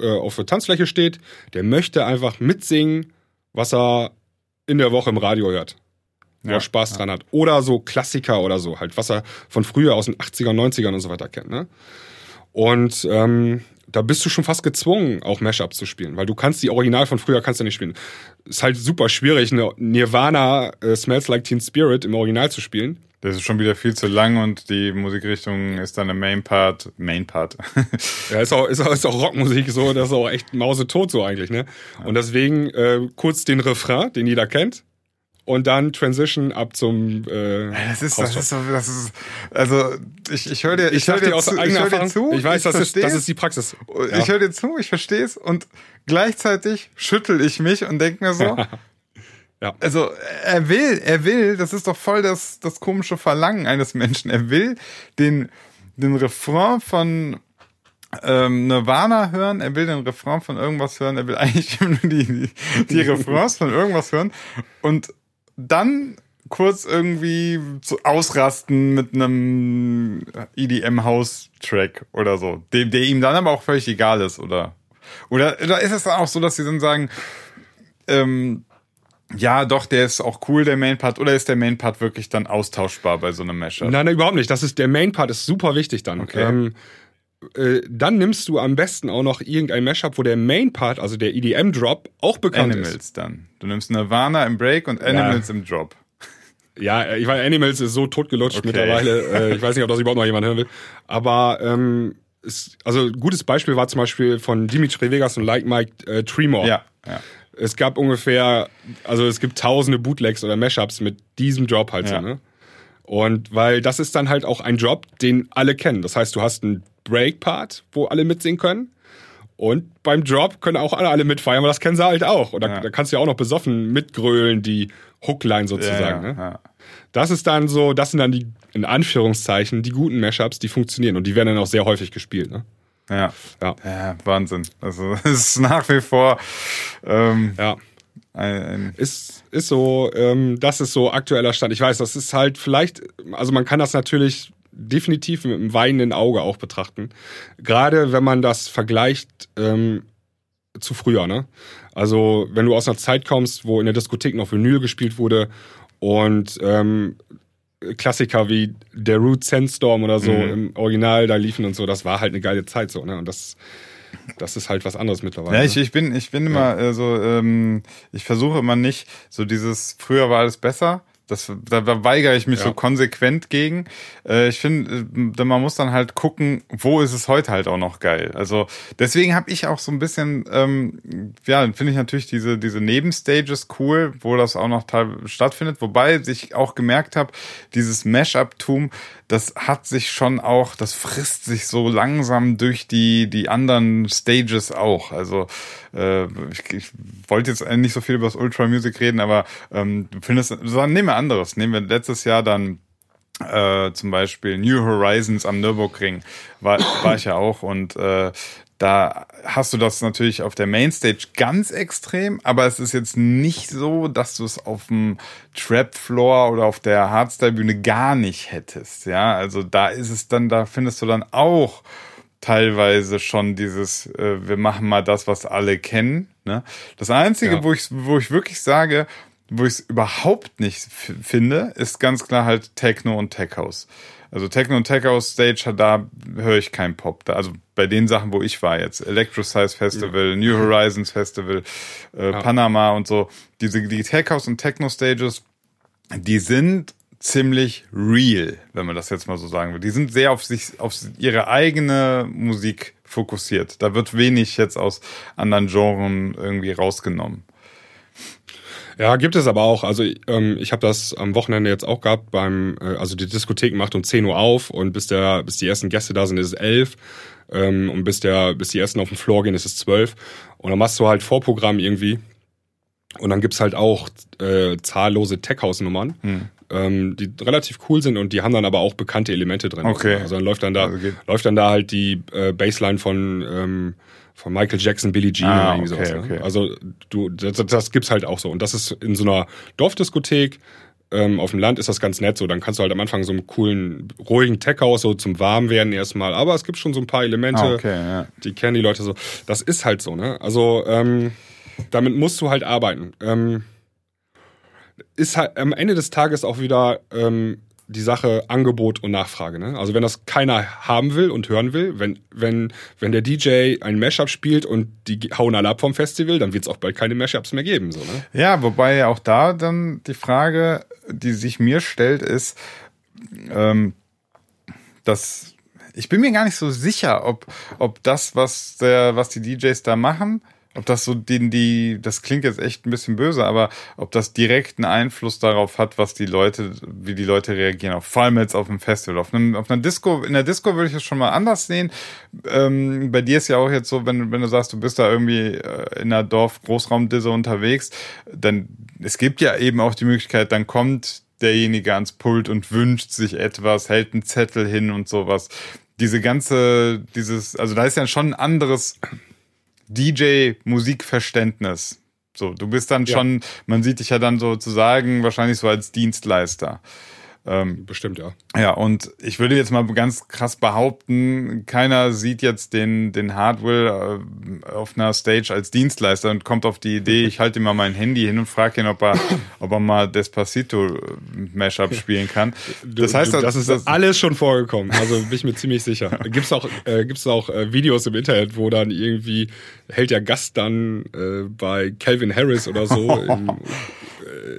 äh, auf der Tanzfläche steht, der möchte einfach mitsingen, was er in der Woche im Radio hört wo ja, er Spaß ja. dran hat. Oder so Klassiker oder so, halt, was er von früher aus den 80ern, 90ern und so weiter kennt. Ne? Und ähm, da bist du schon fast gezwungen, auch Mashups zu spielen, weil du kannst die Original von früher kannst du nicht spielen. Ist halt super schwierig, eine Nirvana äh, Smells Like Teen Spirit im Original zu spielen. Das ist schon wieder viel zu lang und die Musikrichtung ist dann der Main Part. Main Part. ja, ist auch, ist auch, ist auch Rockmusik so, das ist auch echt mausetot so eigentlich, ne? Und deswegen äh, kurz den Refrain, den jeder kennt und dann Transition ab zum äh, das ist das ist, das ist also ich, ich höre dir ich, ich höre dir, zu, ich hör dir zu ich weiß ich das ist das ist die Praxis ja. ich höre dir zu ich verstehe es und gleichzeitig schüttel ich mich und denke mir so ja. also er will er will das ist doch voll das das komische Verlangen eines Menschen er will den den Refrain von ähm, Nirvana hören, er will den Refrain von irgendwas hören, er will eigentlich nur die, die, die Refrains von irgendwas hören und dann kurz irgendwie zu ausrasten mit einem EDM-House-Track oder so, dem, der ihm dann aber auch völlig egal ist, oder? Oder, oder ist es dann auch so, dass sie dann sagen, ähm, ja, doch, der ist auch cool, der Main Part, oder ist der Main Part wirklich dann austauschbar bei so einem Mashup? Nein, nein, überhaupt nicht. Das ist, der Main Part ist super wichtig dann. Okay. Ähm, äh, dann nimmst du am besten auch noch irgendein Mashup, wo der Main Part, also der EDM Drop, auch bekannt Animals ist. Animals dann. Du nimmst Nirvana im Break und Animals ja. im Drop. Ja, ich weiß, Animals ist so totgelutscht okay. mittlerweile. Äh, ich weiß nicht, ob das überhaupt noch jemand hören will. Aber ähm, ist, also ein gutes Beispiel war zum Beispiel von Dimitri Vegas und Like Mike äh, Tremor. Ja, ja. Es gab ungefähr, also es gibt tausende Bootlegs oder Mashups mit diesem Drop halt ja. so, ne? Und weil das ist dann halt auch ein Drop, den alle kennen. Das heißt, du hast einen Break-Part, wo alle mitsingen können. Und beim Drop können auch alle, alle mitfeiern, aber das kennen sie halt auch. Und da, ja. da kannst du ja auch noch besoffen mitgrölen, die Hookline sozusagen. Ja, ne? Das ist dann so, das sind dann die, in Anführungszeichen, die guten Mashups, die funktionieren. Und die werden dann auch sehr häufig gespielt. Ne? Ja. ja. ja Wahnsinn. Also es ist nach wie vor ähm, ja. Ein, ein ist, ist so, ähm, das ist so aktueller Stand. Ich weiß, das ist halt vielleicht, also man kann das natürlich definitiv mit einem weinenden Auge auch betrachten. Gerade wenn man das vergleicht ähm, zu früher. Ne? Also wenn du aus einer Zeit kommst, wo in der Diskothek noch Vinyl gespielt wurde und ähm, Klassiker wie der Root Sandstorm oder so mhm. im Original da liefen und so, das war halt eine geile Zeit so. Ne? Und das das ist halt was anderes mittlerweile. Ja, ich, ich bin, ich bin immer ja. äh, so, ähm, ich versuche immer nicht so dieses, früher war alles besser, das, da weigere ich mich ja. so konsequent gegen. Äh, ich finde, äh, man muss dann halt gucken, wo ist es heute halt auch noch geil. Also deswegen habe ich auch so ein bisschen, ähm, ja, finde ich natürlich diese, diese Nebenstages cool, wo das auch noch stattfindet. Wobei ich auch gemerkt habe, dieses Mash-up-Tum, das hat sich schon auch, das frisst sich so langsam durch die, die anderen Stages auch. Also äh, ich, ich wollte jetzt nicht so viel über das Ultra Music reden, aber ähm, findest, sondern nehmen wir anderes. Nehmen wir letztes Jahr dann äh, zum Beispiel New Horizons am Nürburgring, war, war ich ja auch und äh, da hast du das natürlich auf der Mainstage ganz extrem, aber es ist jetzt nicht so, dass du es auf dem Trap Floor oder auf der Hardstyle Bühne gar nicht hättest. Ja, also da ist es dann, da findest du dann auch teilweise schon dieses, äh, wir machen mal das, was alle kennen. Ne? Das Einzige, Ja. wo, ich, wo ich wirklich sage, wo ich es überhaupt nicht finde, ist ganz klar halt Techno und Tech House. Also Techno und Tech House Stage, da höre ich keinen Pop. Da, also bei den Sachen, wo ich war jetzt, Electro Size Festival, New Horizons Festival, äh, Panama und so, diese die Tech House und Techno Stages, die sind ziemlich real, wenn man das jetzt mal so sagen will. Die sind sehr auf sich, auf ihre eigene Musik fokussiert. Da wird wenig jetzt aus anderen Genren irgendwie rausgenommen. Ja, gibt es aber auch. Also ähm, ich habe das am Wochenende jetzt auch gehabt beim, äh, also die Diskothek macht um 10 Uhr auf und bis der, bis die ersten Gäste da sind, ist es 11. Ähm, und bis der, bis die ersten auf den Floor gehen, ist es 12. Und dann machst du halt Vorprogramm irgendwie. Und dann gibt's halt auch äh, zahllose Tech-House-Nummern, Hm. ähm, die relativ cool sind und die haben dann aber auch bekannte Elemente drin. Okay. Also dann läuft dann da, Also läuft dann da halt die äh, Bassline von, ähm, von Michael Jackson, Billie Jean Ah, oder irgendwie okay, sowas. Ne? okay. Also du, das, das gibt's halt auch so. Und das ist in so einer Dorfdiskothek. Ähm, auf dem Land ist das ganz nett so. Dann kannst du halt am Anfang so einen coolen, ruhigen Tech-House so zum Warmwerden erstmal. Aber es gibt schon so ein paar Elemente, Ah, okay, ja. die kennen die Leute so. Das ist halt so, ne? Also ähm, damit musst du halt arbeiten. Ähm, ist halt am Ende des Tages auch wieder ähm, die Sache Angebot und Nachfrage. Ne? Also wenn das keiner haben will und hören will, wenn, wenn, wenn der DJ ein Mashup spielt und die hauen alle ab vom Festival, dann wird es auch bald keine Mashups mehr geben. So, ne? Ja, wobei auch da dann die Frage, die sich mir stellt, ist, ähm, dass ich bin mir gar nicht so sicher, ob, ob das, was der, was die DJs da machen, ob das so den, die, das klingt jetzt echt ein bisschen böse, aber ob das direkten Einfluss darauf hat, was die Leute, wie die Leute reagieren, auf, vor allem jetzt auf einem Festival. Auf, einem, auf einer Disco, in der Disco würde ich es schon mal anders sehen. Ähm, bei dir ist ja auch jetzt so, wenn, wenn du sagst, du bist da irgendwie äh, in einer Dorf-Großraumdisse unterwegs, dann, es gibt ja eben auch die Möglichkeit, dann kommt derjenige ans Pult und wünscht sich etwas, hält einen Zettel hin und sowas. Diese ganze, dieses, also da ist ja schon ein anderes DJ-Musikverständnis. So, du bist dann Ja. schon, man sieht dich ja dann sozusagen wahrscheinlich so als Dienstleister. Ähm, Bestimmt, ja. ja, und ich würde jetzt mal ganz krass behaupten, keiner sieht jetzt den, den Hardware äh, auf einer Stage als Dienstleister und kommt auf die Idee, ich halte ihm mal mein Handy hin und frage ihn, ob er, ob er mal Despacito äh, Mashup spielen kann. Das heißt, du, das das, ist alles schon vorgekommen. Also bin ich mir ziemlich sicher. Gibt's auch, äh, gibt's auch äh, Videos im Internet, wo dann irgendwie hält der Gast dann äh, bei Calvin Harris oder so im,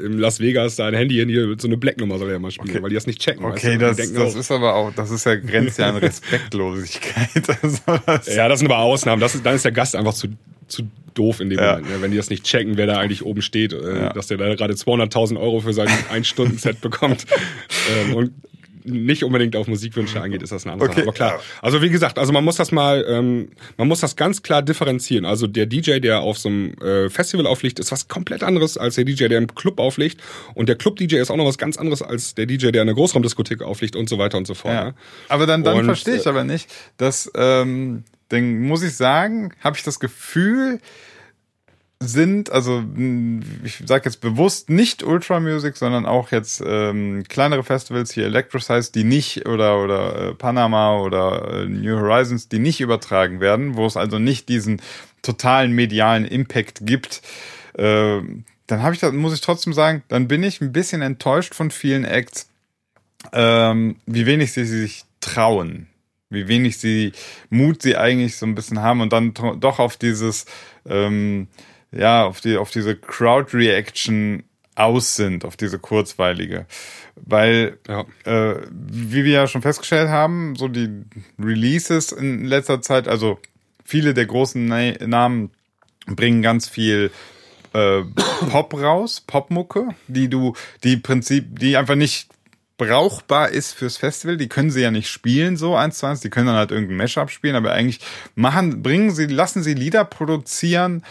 im Las Vegas da ein Handy hin, hier so eine Black-Nummer soll er mal spielen, weil die das nicht checken. weißt Okay, du? das, denken das auch, ist aber auch, das ist ja grenzt ja an Respektlosigkeit. Also das, ja, das sind aber Ausnahmen. Das ist, dann ist der Gast einfach zu, zu doof in dem Ja. Moment. Ne? Wenn die das nicht checken, wer da eigentlich oben steht, äh, Ja. dass der da gerade 200.000 Euro für sein Ein-Stunden-Set bekommt ähm, und nicht unbedingt auf Musikwünsche angeht, ist das eine andere Okay, Sache. Aber klar, also wie gesagt, also man muss das mal, ähm, man muss das ganz klar differenzieren. Also der DJ, der auf so einem äh, Festival auflegt, ist was komplett anderes als der DJ, der im Club auflegt. Und der Club-DJ ist auch noch was ganz anderes als der DJ, der in einer Großraumdiskothek auflegt und so weiter und so fort. Ja. Ne? Aber dann, dann Und, verstehe ich äh, aber nicht, dass, ähm, dann muss ich sagen, habe ich das Gefühl, sind, also ich sage jetzt bewusst nicht Ultra Music, sondern auch jetzt ähm, kleinere Festivals hier Electrosize, die nicht oder oder äh, Panama oder äh, New Horizons, die nicht übertragen werden, wo es also nicht diesen totalen medialen Impact gibt. Äh, dann habe ich da muss ich trotzdem sagen, dann bin ich ein bisschen enttäuscht von vielen Acts, ähm, wie wenig sie sich trauen, wie wenig sie Mut sie eigentlich so ein bisschen haben und dann doch auf dieses ähm, ja auf die auf diese Crowd Reaction aus sind, auf diese kurzweilige, weil Ja. äh, wie wir ja schon festgestellt haben, so die Releases in letzter Zeit, also viele der großen Na Namen bringen ganz viel äh, Pop raus, Popmucke, die du, die Prinzip, die einfach nicht brauchbar ist fürs Festival. Die können sie ja nicht spielen so eins zu eins. Die können dann halt irgendein Mashup spielen, aber eigentlich machen, bringen sie, lassen sie Lieder produzieren,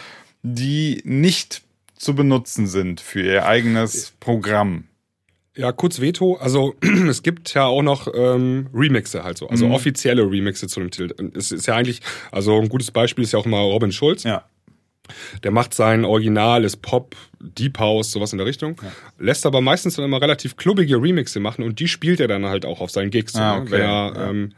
die nicht zu benutzen sind für ihr eigenes Programm. Ja, kurz Veto. Also es gibt ja auch noch ähm, Remixe halt so, also Mhm. offizielle Remixe zu dem Titel. Es ist ja eigentlich, also ein gutes Beispiel ist ja auch immer Robin Schulz. Ja. Der macht sein Original, ist Pop, Deep House, sowas in der Richtung. Lässt aber meistens dann immer relativ klubbige Remixe machen und die spielt er dann halt auch auf seinen Gigs. Ah, ne? okay. Wenn er, Ja. ähm,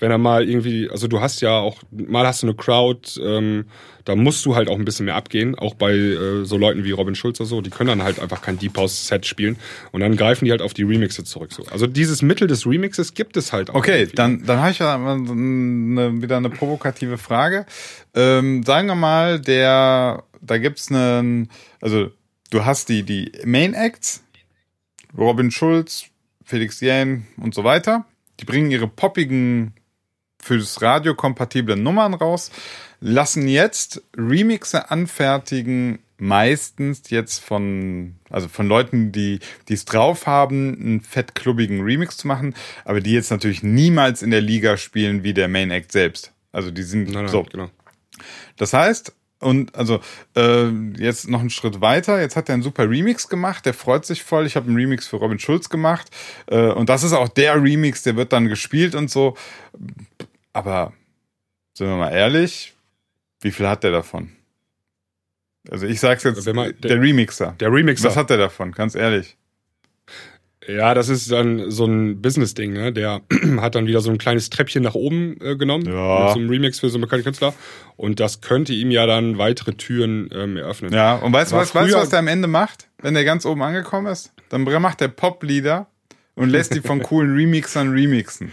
wenn er mal irgendwie, also du hast ja auch, mal hast du eine Crowd, ähm, da musst du halt auch ein bisschen mehr abgehen, auch bei äh, so Leuten wie Robin Schulz oder so, die können dann halt einfach kein Deep House Set spielen und dann greifen die halt auf die Remixe zurück. So. Also dieses Mittel des Remixes gibt es halt auch. Okay, dann, dann habe ich ja eine, wieder eine provokative Frage. Ähm, sagen wir mal, der, da gibt's einen, also du hast die, die Main Acts, Robin Schulz, Felix Jähn und so weiter. Die bringen ihre poppigen, fürs Radio kompatible Nummern raus, lassen jetzt Remixe anfertigen, meistens jetzt von, also von Leuten, die die es drauf haben, einen fettklubbigen Remix zu machen, aber die jetzt natürlich niemals in der Liga spielen wie der Main Act selbst. Also die sind nein, nein, so. Genau. Das heißt, und also äh, jetzt noch einen Schritt weiter. Jetzt hat er einen super Remix gemacht. Der freut sich voll. Ich habe einen Remix für Robin Schulz gemacht. Äh, und das ist auch der Remix, der wird dann gespielt und so. Aber sind wir mal ehrlich, wie viel hat der davon? Also ich sag's jetzt, man, der, der, Remixer. Der Remixer. Was hat der davon? Ganz ehrlich. Ja, das ist dann so ein Business-Ding, ne? Der hat dann wieder so ein kleines Treppchen nach oben äh, genommen. Ja. Einem Remix für so einen bekannten Künstler. Und das könnte ihm ja dann weitere Türen ähm, eröffnen. Ja, und weißt du, was, weißt, was der am Ende macht, wenn der ganz oben angekommen ist? Dann macht der Pop-Lieder und lässt die von coolen Remixern remixen.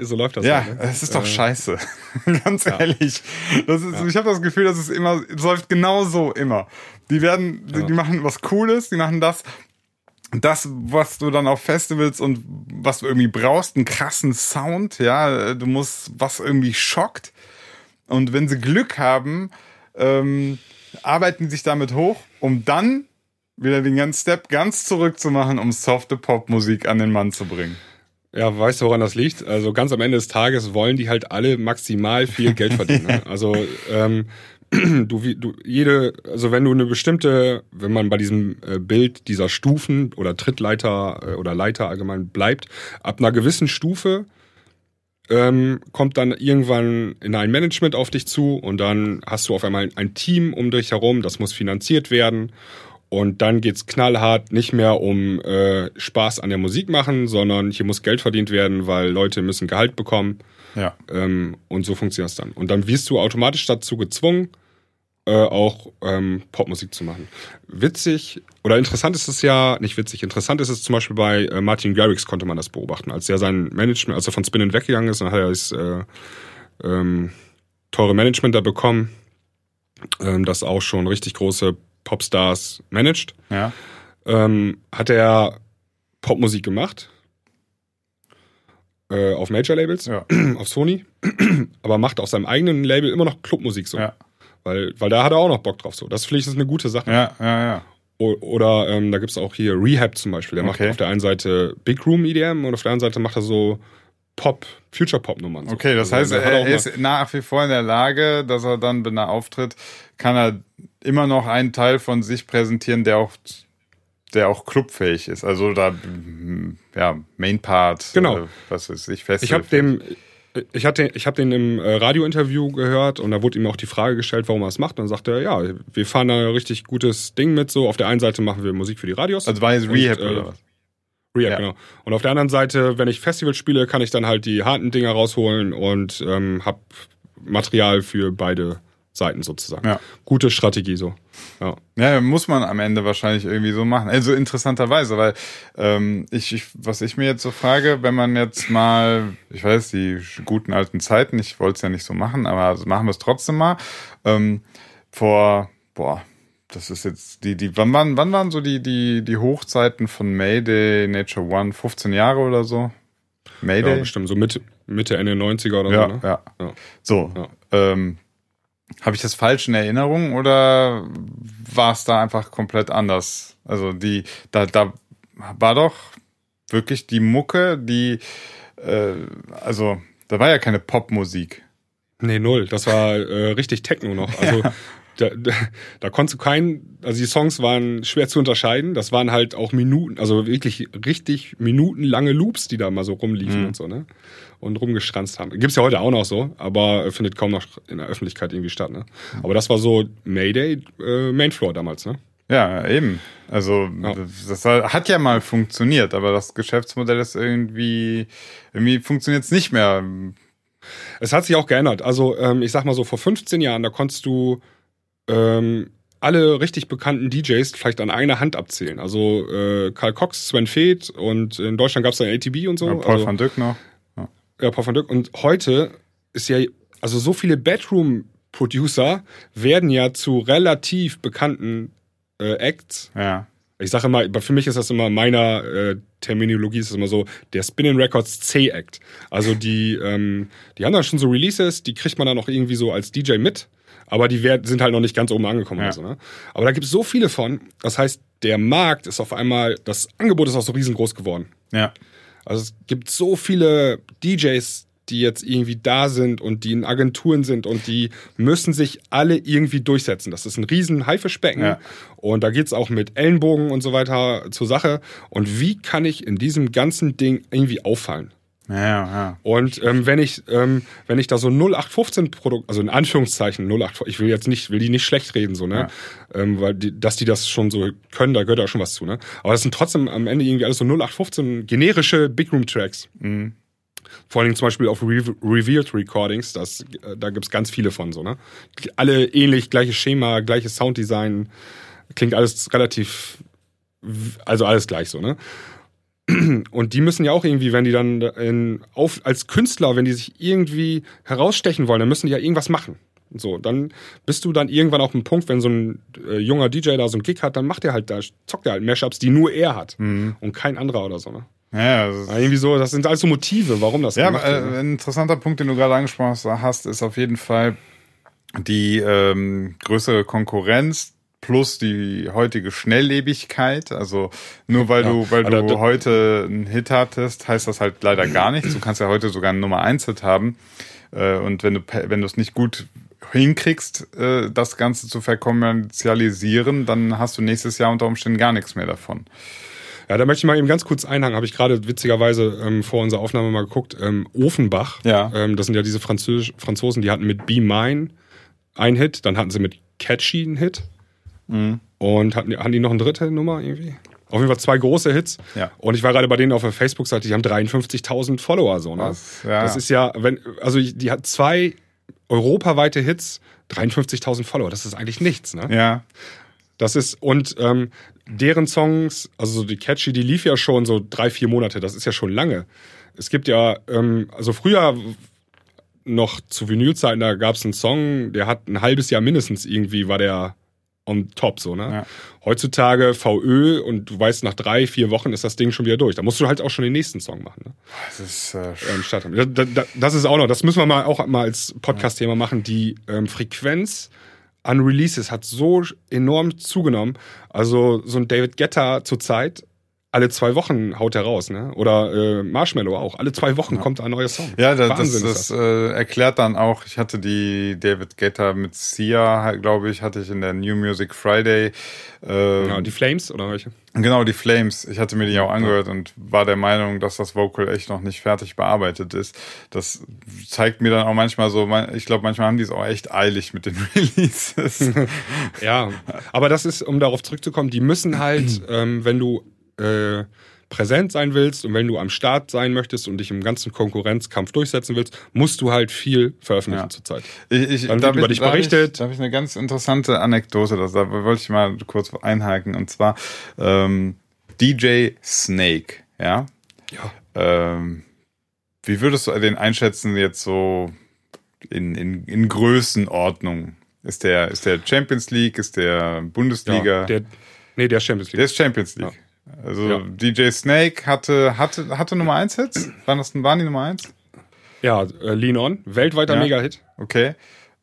So läuft das. Ja, halt, ne? es ist doch äh, scheiße. Ganz ja. ehrlich. Das ist, ja. Ich habe das Gefühl, dass es immer, es läuft genau so immer. Die werden, ja. die machen was Cooles, die machen das, das, was du dann auf Festivals und was du irgendwie brauchst, einen krassen Sound, ja, du musst, was irgendwie schockt. Und wenn sie Glück haben, ähm, arbeiten sich damit hoch, um dann wieder den ganzen Step ganz zurück zu machen, um softe Popmusik an den Mann zu bringen. Ja, weißt du, woran das liegt? Also ganz am Ende des Tages wollen die halt alle maximal viel Geld verdienen. Ne? Also ähm, du, du jede, also wenn du eine bestimmte, wenn man bei diesem äh, Bild dieser Stufen oder Trittleiter äh, oder Leiter allgemein bleibt, ab einer gewissen Stufe ähm, kommt dann irgendwann in ein Management auf dich zu und dann hast du auf einmal ein Team um dich herum, das muss finanziert werden und dann geht's knallhart nicht mehr um äh, Spaß an der Musik machen, sondern hier muss Geld verdient werden, weil Leute müssen Gehalt bekommen. Ja. Ähm, und so funktioniert es dann. Und dann wirst du automatisch dazu gezwungen, äh, auch ähm, Popmusik zu machen. Witzig oder interessant ist es ja, nicht witzig, interessant ist es zum Beispiel bei äh, Martin Garrix konnte man das beobachten. Als er sein Management, als er von Spinnen weggegangen ist, dann hat er das äh, ähm, teure Management da bekommen, ähm, das auch schon richtig große Popstars managt, ja. ähm, hat er Popmusik gemacht. Äh, auf Major-Labels, ja. auf Sony, aber macht auf seinem eigenen Label immer noch Clubmusik so. Ja. Weil, weil da hat er auch noch Bock drauf. So. Das finde ich ist eine gute Sache. Ja, ja, ja. oder ähm, da gibt es auch hier Rehab zum Beispiel. Der okay. macht auf der einen Seite Big Room EDM und auf der anderen Seite macht er so Pop, Future-Pop-Nummern. So. Okay, das also, heißt, er, er ist nach wie vor in der Lage, dass er dann, wenn er auftritt, kann er immer noch einen Teil von sich präsentieren, der auch der auch clubfähig ist. Also da ja Main Part. Genau. Äh, was ist ich fest. Ich habe dem ich hatte ich habe den im äh, Radiointerview gehört und da wurde ihm auch die Frage gestellt, warum er es macht. Und dann sagte er, ja, wir fahren da ein richtig gutes Ding mit. So auf der einen Seite machen wir Musik für die Radios. Also war jetzt Rehab und, äh, oder was? Rehab, ja. genau. Und auf der anderen Seite, wenn ich Festivals spiele, kann ich dann halt die harten Dinger rausholen und ähm, habe Material für beide Seiten sozusagen. Ja. Gute Strategie so. Ja. ja, muss man am Ende wahrscheinlich irgendwie so machen. Also interessanterweise, weil ähm, ich, ich, was ich mir jetzt so frage, wenn man jetzt mal, ich weiß, die guten alten Zeiten, ich wollte es ja nicht so machen, aber also machen wir es trotzdem mal. Ähm, vor, boah, das ist jetzt die, die, wann waren, wann waren so die, die, die Hochzeiten von Mayday, Nature One, 15 Jahre oder so? Mayday? Ja, bestimmt, so Mitte, Mitte, Ende 90er oder ja, so, ne? Ja, ja. So, ja. Ähm, habe ich das falsch in Erinnerung oder war es da einfach komplett anders? Also die, da, da war doch wirklich die Mucke, die, äh, also da war ja keine Popmusik. Nee, null. Das war äh, richtig Techno noch. Also ja. Da, da, da konntest du keinen, also die Songs waren schwer zu unterscheiden. Das waren halt auch Minuten, also wirklich richtig minutenlange Loops, die da mal so rumliefen mhm. und so, ne? Und rumgeschranzt haben. Gibt's ja heute auch noch so, aber findet kaum noch in der Öffentlichkeit irgendwie statt, ne? Aber das war so Mayday, äh, Mainfloor damals, ne? Ja, eben. Also ja. das hat ja mal funktioniert, aber das Geschäftsmodell ist irgendwie irgendwie funktioniert es nicht mehr Es hat sich auch geändert. Also ähm, ich sag mal so, vor 15 Jahren, da konntest du ähm, alle richtig bekannten DJs vielleicht an einer Hand abzählen. Also äh, Karl Cox, Sven Feth und in Deutschland gab es dann ATB und so. Ja, Paul also, van Dyck noch. ja, Paul van Dyck. Und heute ist ja, also so viele Bedroom-Producer werden ja zu relativ bekannten äh, Acts. Ja. Ich sage immer, für mich ist das immer meiner äh, Terminologie ist das immer so der Spinning Records C-Act. Also die, ähm, die haben dann schon so Releases, die kriegt man dann auch irgendwie so als DJ mit, aber die werd- sind halt noch nicht ganz oben angekommen Ja. oder so. Ne? Aber da gibt es so viele von. Das heißt, der Markt ist auf einmal, das Angebot ist auch so riesengroß geworden. Ja. Also es gibt so viele DJs, die jetzt irgendwie da sind und die in Agenturen sind und die müssen sich alle irgendwie durchsetzen. Das ist ein riesen Haifischbecken Ja. und da geht's auch mit Ellenbogen und so weiter zur Sache. Und wie kann ich in diesem ganzen Ding irgendwie auffallen? Ja, ja. Und ähm, wenn ich ähm, wenn ich da so 0815 Produkt, also in Anführungszeichen 08, ich will jetzt nicht, will die nicht schlecht reden so ne, ähm, weil die, dass die das schon so können, da gehört auch schon was zu ne. Aber das sind trotzdem am Ende irgendwie alles so 0815 generische Big Room Tracks. Vor allem zum Beispiel auf Re Revealed Recordings, das, äh, da gibt's ganz viele von so ne. Alle ähnlich, gleiches Schema, gleiches Sounddesign, klingt alles relativ, also alles gleich so ne. Und die müssen ja auch irgendwie, wenn die dann in, auf, als Künstler, wenn die sich irgendwie herausstechen wollen, dann müssen die ja irgendwas machen. So, dann bist du dann irgendwann auf dem Punkt, wenn so ein äh, junger DJ da so einen Gig hat, dann macht er halt da, zockt er halt Mashups, die nur er hat und kein anderer oder so. Ne? Ja, Aber irgendwie so, das sind alles so Motive, warum das Ja, gemacht wird. äh, ne? ein interessanter Punkt, den du gerade angesprochen hast, ist auf jeden Fall die ähm, größere Konkurrenz plus die heutige Schnelllebigkeit. Also nur weil Ja, du, weil du da- heute einen Hit hattest, heißt das halt leider gar nichts. Du kannst ja heute sogar einen Nummer 1 Hit haben. Äh, und wenn du wenn du es nicht gut hinkriegst, äh, das Ganze zu verkommerzialisieren, dann hast du nächstes Jahr unter Umständen gar nichts mehr davon. Ja, da möchte ich mal eben ganz kurz einhaken. Habe ich gerade witzigerweise ähm, vor unserer Aufnahme mal geguckt. Ähm, Ofenbach, Ja. ähm, das sind ja diese Französ Franzosen, die hatten mit Be Mine einen Hit, dann hatten sie mit Catchy einen Hit Mhm. und hatten, hatten die noch eine dritte Nummer irgendwie? Auf jeden Fall zwei große Hits. Ja. Und ich war gerade bei denen auf der Facebook-Seite, die haben 53.000 Follower so. Ne? Was? Ja. Das ist ja, wenn, also die hat zwei europaweite Hits, 53.000 Follower. Das ist eigentlich nichts. Ne? Ja, Das ist, und ähm, deren Songs, also so die Catchy, die lief ja schon so drei, vier Monate, das ist ja schon lange. Es gibt ja, ähm, also früher noch zu Vinylzeiten, da gab es einen Song, der hat ein halbes Jahr mindestens irgendwie, war der on top so, ne? Ja. Heutzutage VÖ und du weißt, nach drei, vier Wochen ist das Ding schon wieder durch. Da musst du halt auch schon den nächsten Song machen, ne? das ist äh, ähm, statt haben. Da- da- Das ist auch noch, das müssen wir mal auch mal als Podcast-Thema machen. Die ähm, Frequenz an Releases hat so enorm zugenommen. Also so ein David Guetta zurzeit, alle zwei Wochen haut er raus, ne? Oder äh, Marshmallow auch. Alle zwei Wochen kommt ein neuer Song. Ja, das, das, das ist äh, erklärt dann auch, ich hatte die David Guetta mit Sia, glaube ich, hatte ich in der New Music Friday. Äh, Genau, die Flames oder welche? genau, die Flames. Ich hatte mir die auch angehört und war der Meinung, dass das Vocal echt noch nicht fertig bearbeitet ist. Das zeigt mir dann auch manchmal so, ich glaube, manchmal haben die es auch echt eilig mit den Releases. Ja, aber das ist, um darauf zurückzukommen, die müssen halt, ähm, wenn du äh, präsent sein willst und wenn du am Start sein möchtest und dich im ganzen Konkurrenzkampf durchsetzen willst, musst du halt viel veröffentlichen Ja. zurzeit. Ich, ich, Dann da wird über dich berichtet. Ich, da habe ich eine ganz interessante Anekdote, das, da wollte ich mal kurz einhaken. Und zwar ähm, DJ Snake, ja. Ja. Ähm, wie würdest du den einschätzen jetzt so in, in, in Größenordnung? Ist der, ist der Champions League, ist der Bundesliga? der, nee, der Champions der League. ist Champions League. Also Ja. DJ Snake hatte, hatte, hatte Nummer 1 Hits? Waren das waren die Nummer 1? Ja, äh, Lean On, weltweiter Ja. Mega-Hit. Okay.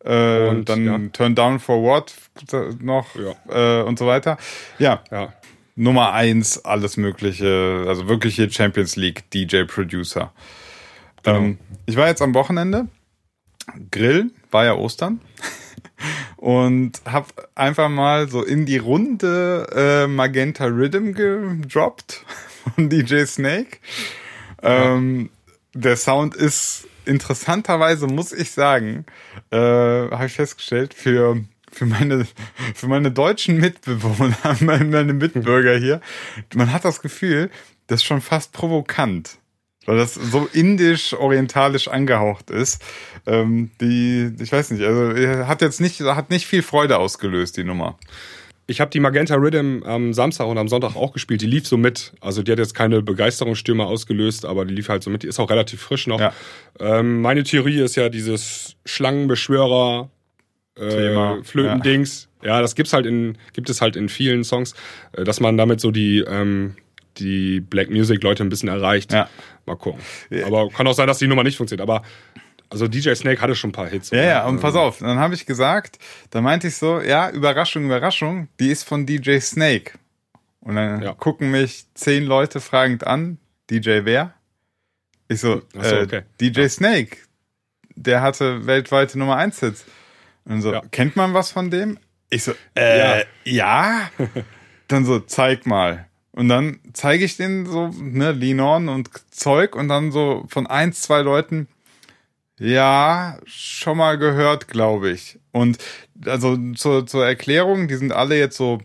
Äh, Und, dann ja. Turn Down for What noch äh, und so weiter. Ja, Ja. Nummer eins, alles Mögliche, also wirkliche Champions League DJ Producer. Genau. Ähm, ich war jetzt am Wochenende, Grill, war ja Ostern. Und hab einfach mal so in die Runde äh, Magenta Rhythm gedroppt von DJ Snake. Ähm, der Sound ist interessanterweise, muss ich sagen, äh, habe ich festgestellt, für, für, meine, für meine deutschen Mitbewohner, meine Mitbürger hier, man hat das Gefühl, das ist schon fast provokant. Weil das so indisch-orientalisch angehaucht ist. Ähm, die, ich weiß nicht, also hat jetzt nicht, hat nicht viel Freude ausgelöst, die Nummer. Ich habe die Magenta Rhythm am Samstag und am Sonntag auch gespielt. Die lief so mit. Also die hat jetzt keine Begeisterungsstürme ausgelöst, aber die lief halt so mit. Die ist auch relativ frisch noch. Ja. Ähm, meine Theorie ist ja dieses Schlangenbeschwörer Thema, äh, Flötendings. Ja. das gibt's halt in, gibt es halt in vielen Songs, äh, dass man damit so die, ähm, die Black Music Leute ein bisschen erreicht. Ja. Mal gucken. Aber kann auch sein, dass die Nummer nicht funktioniert. Aber also DJ Snake hatte schon ein paar Hits. Ja, oder? ja, und pass auf, dann habe ich gesagt, da meinte ich so, ja, Überraschung, Überraschung, die ist von DJ Snake. Und dann Ja. gucken mich zehn Leute fragend an, DJ wer? Ich so, so, äh, okay. DJ Snake, der hatte weltweite Nummer 1 Hits. Und so, Ja. kennt man was von dem? Ich so, äh, ja. dann so, zeig mal. Und dann zeige ich den so, ne, Lean On und Zeug und dann so von eins, zwei Leuten, ja, schon mal gehört, glaube ich. Und also zur, zur Erklärung, die sind alle jetzt so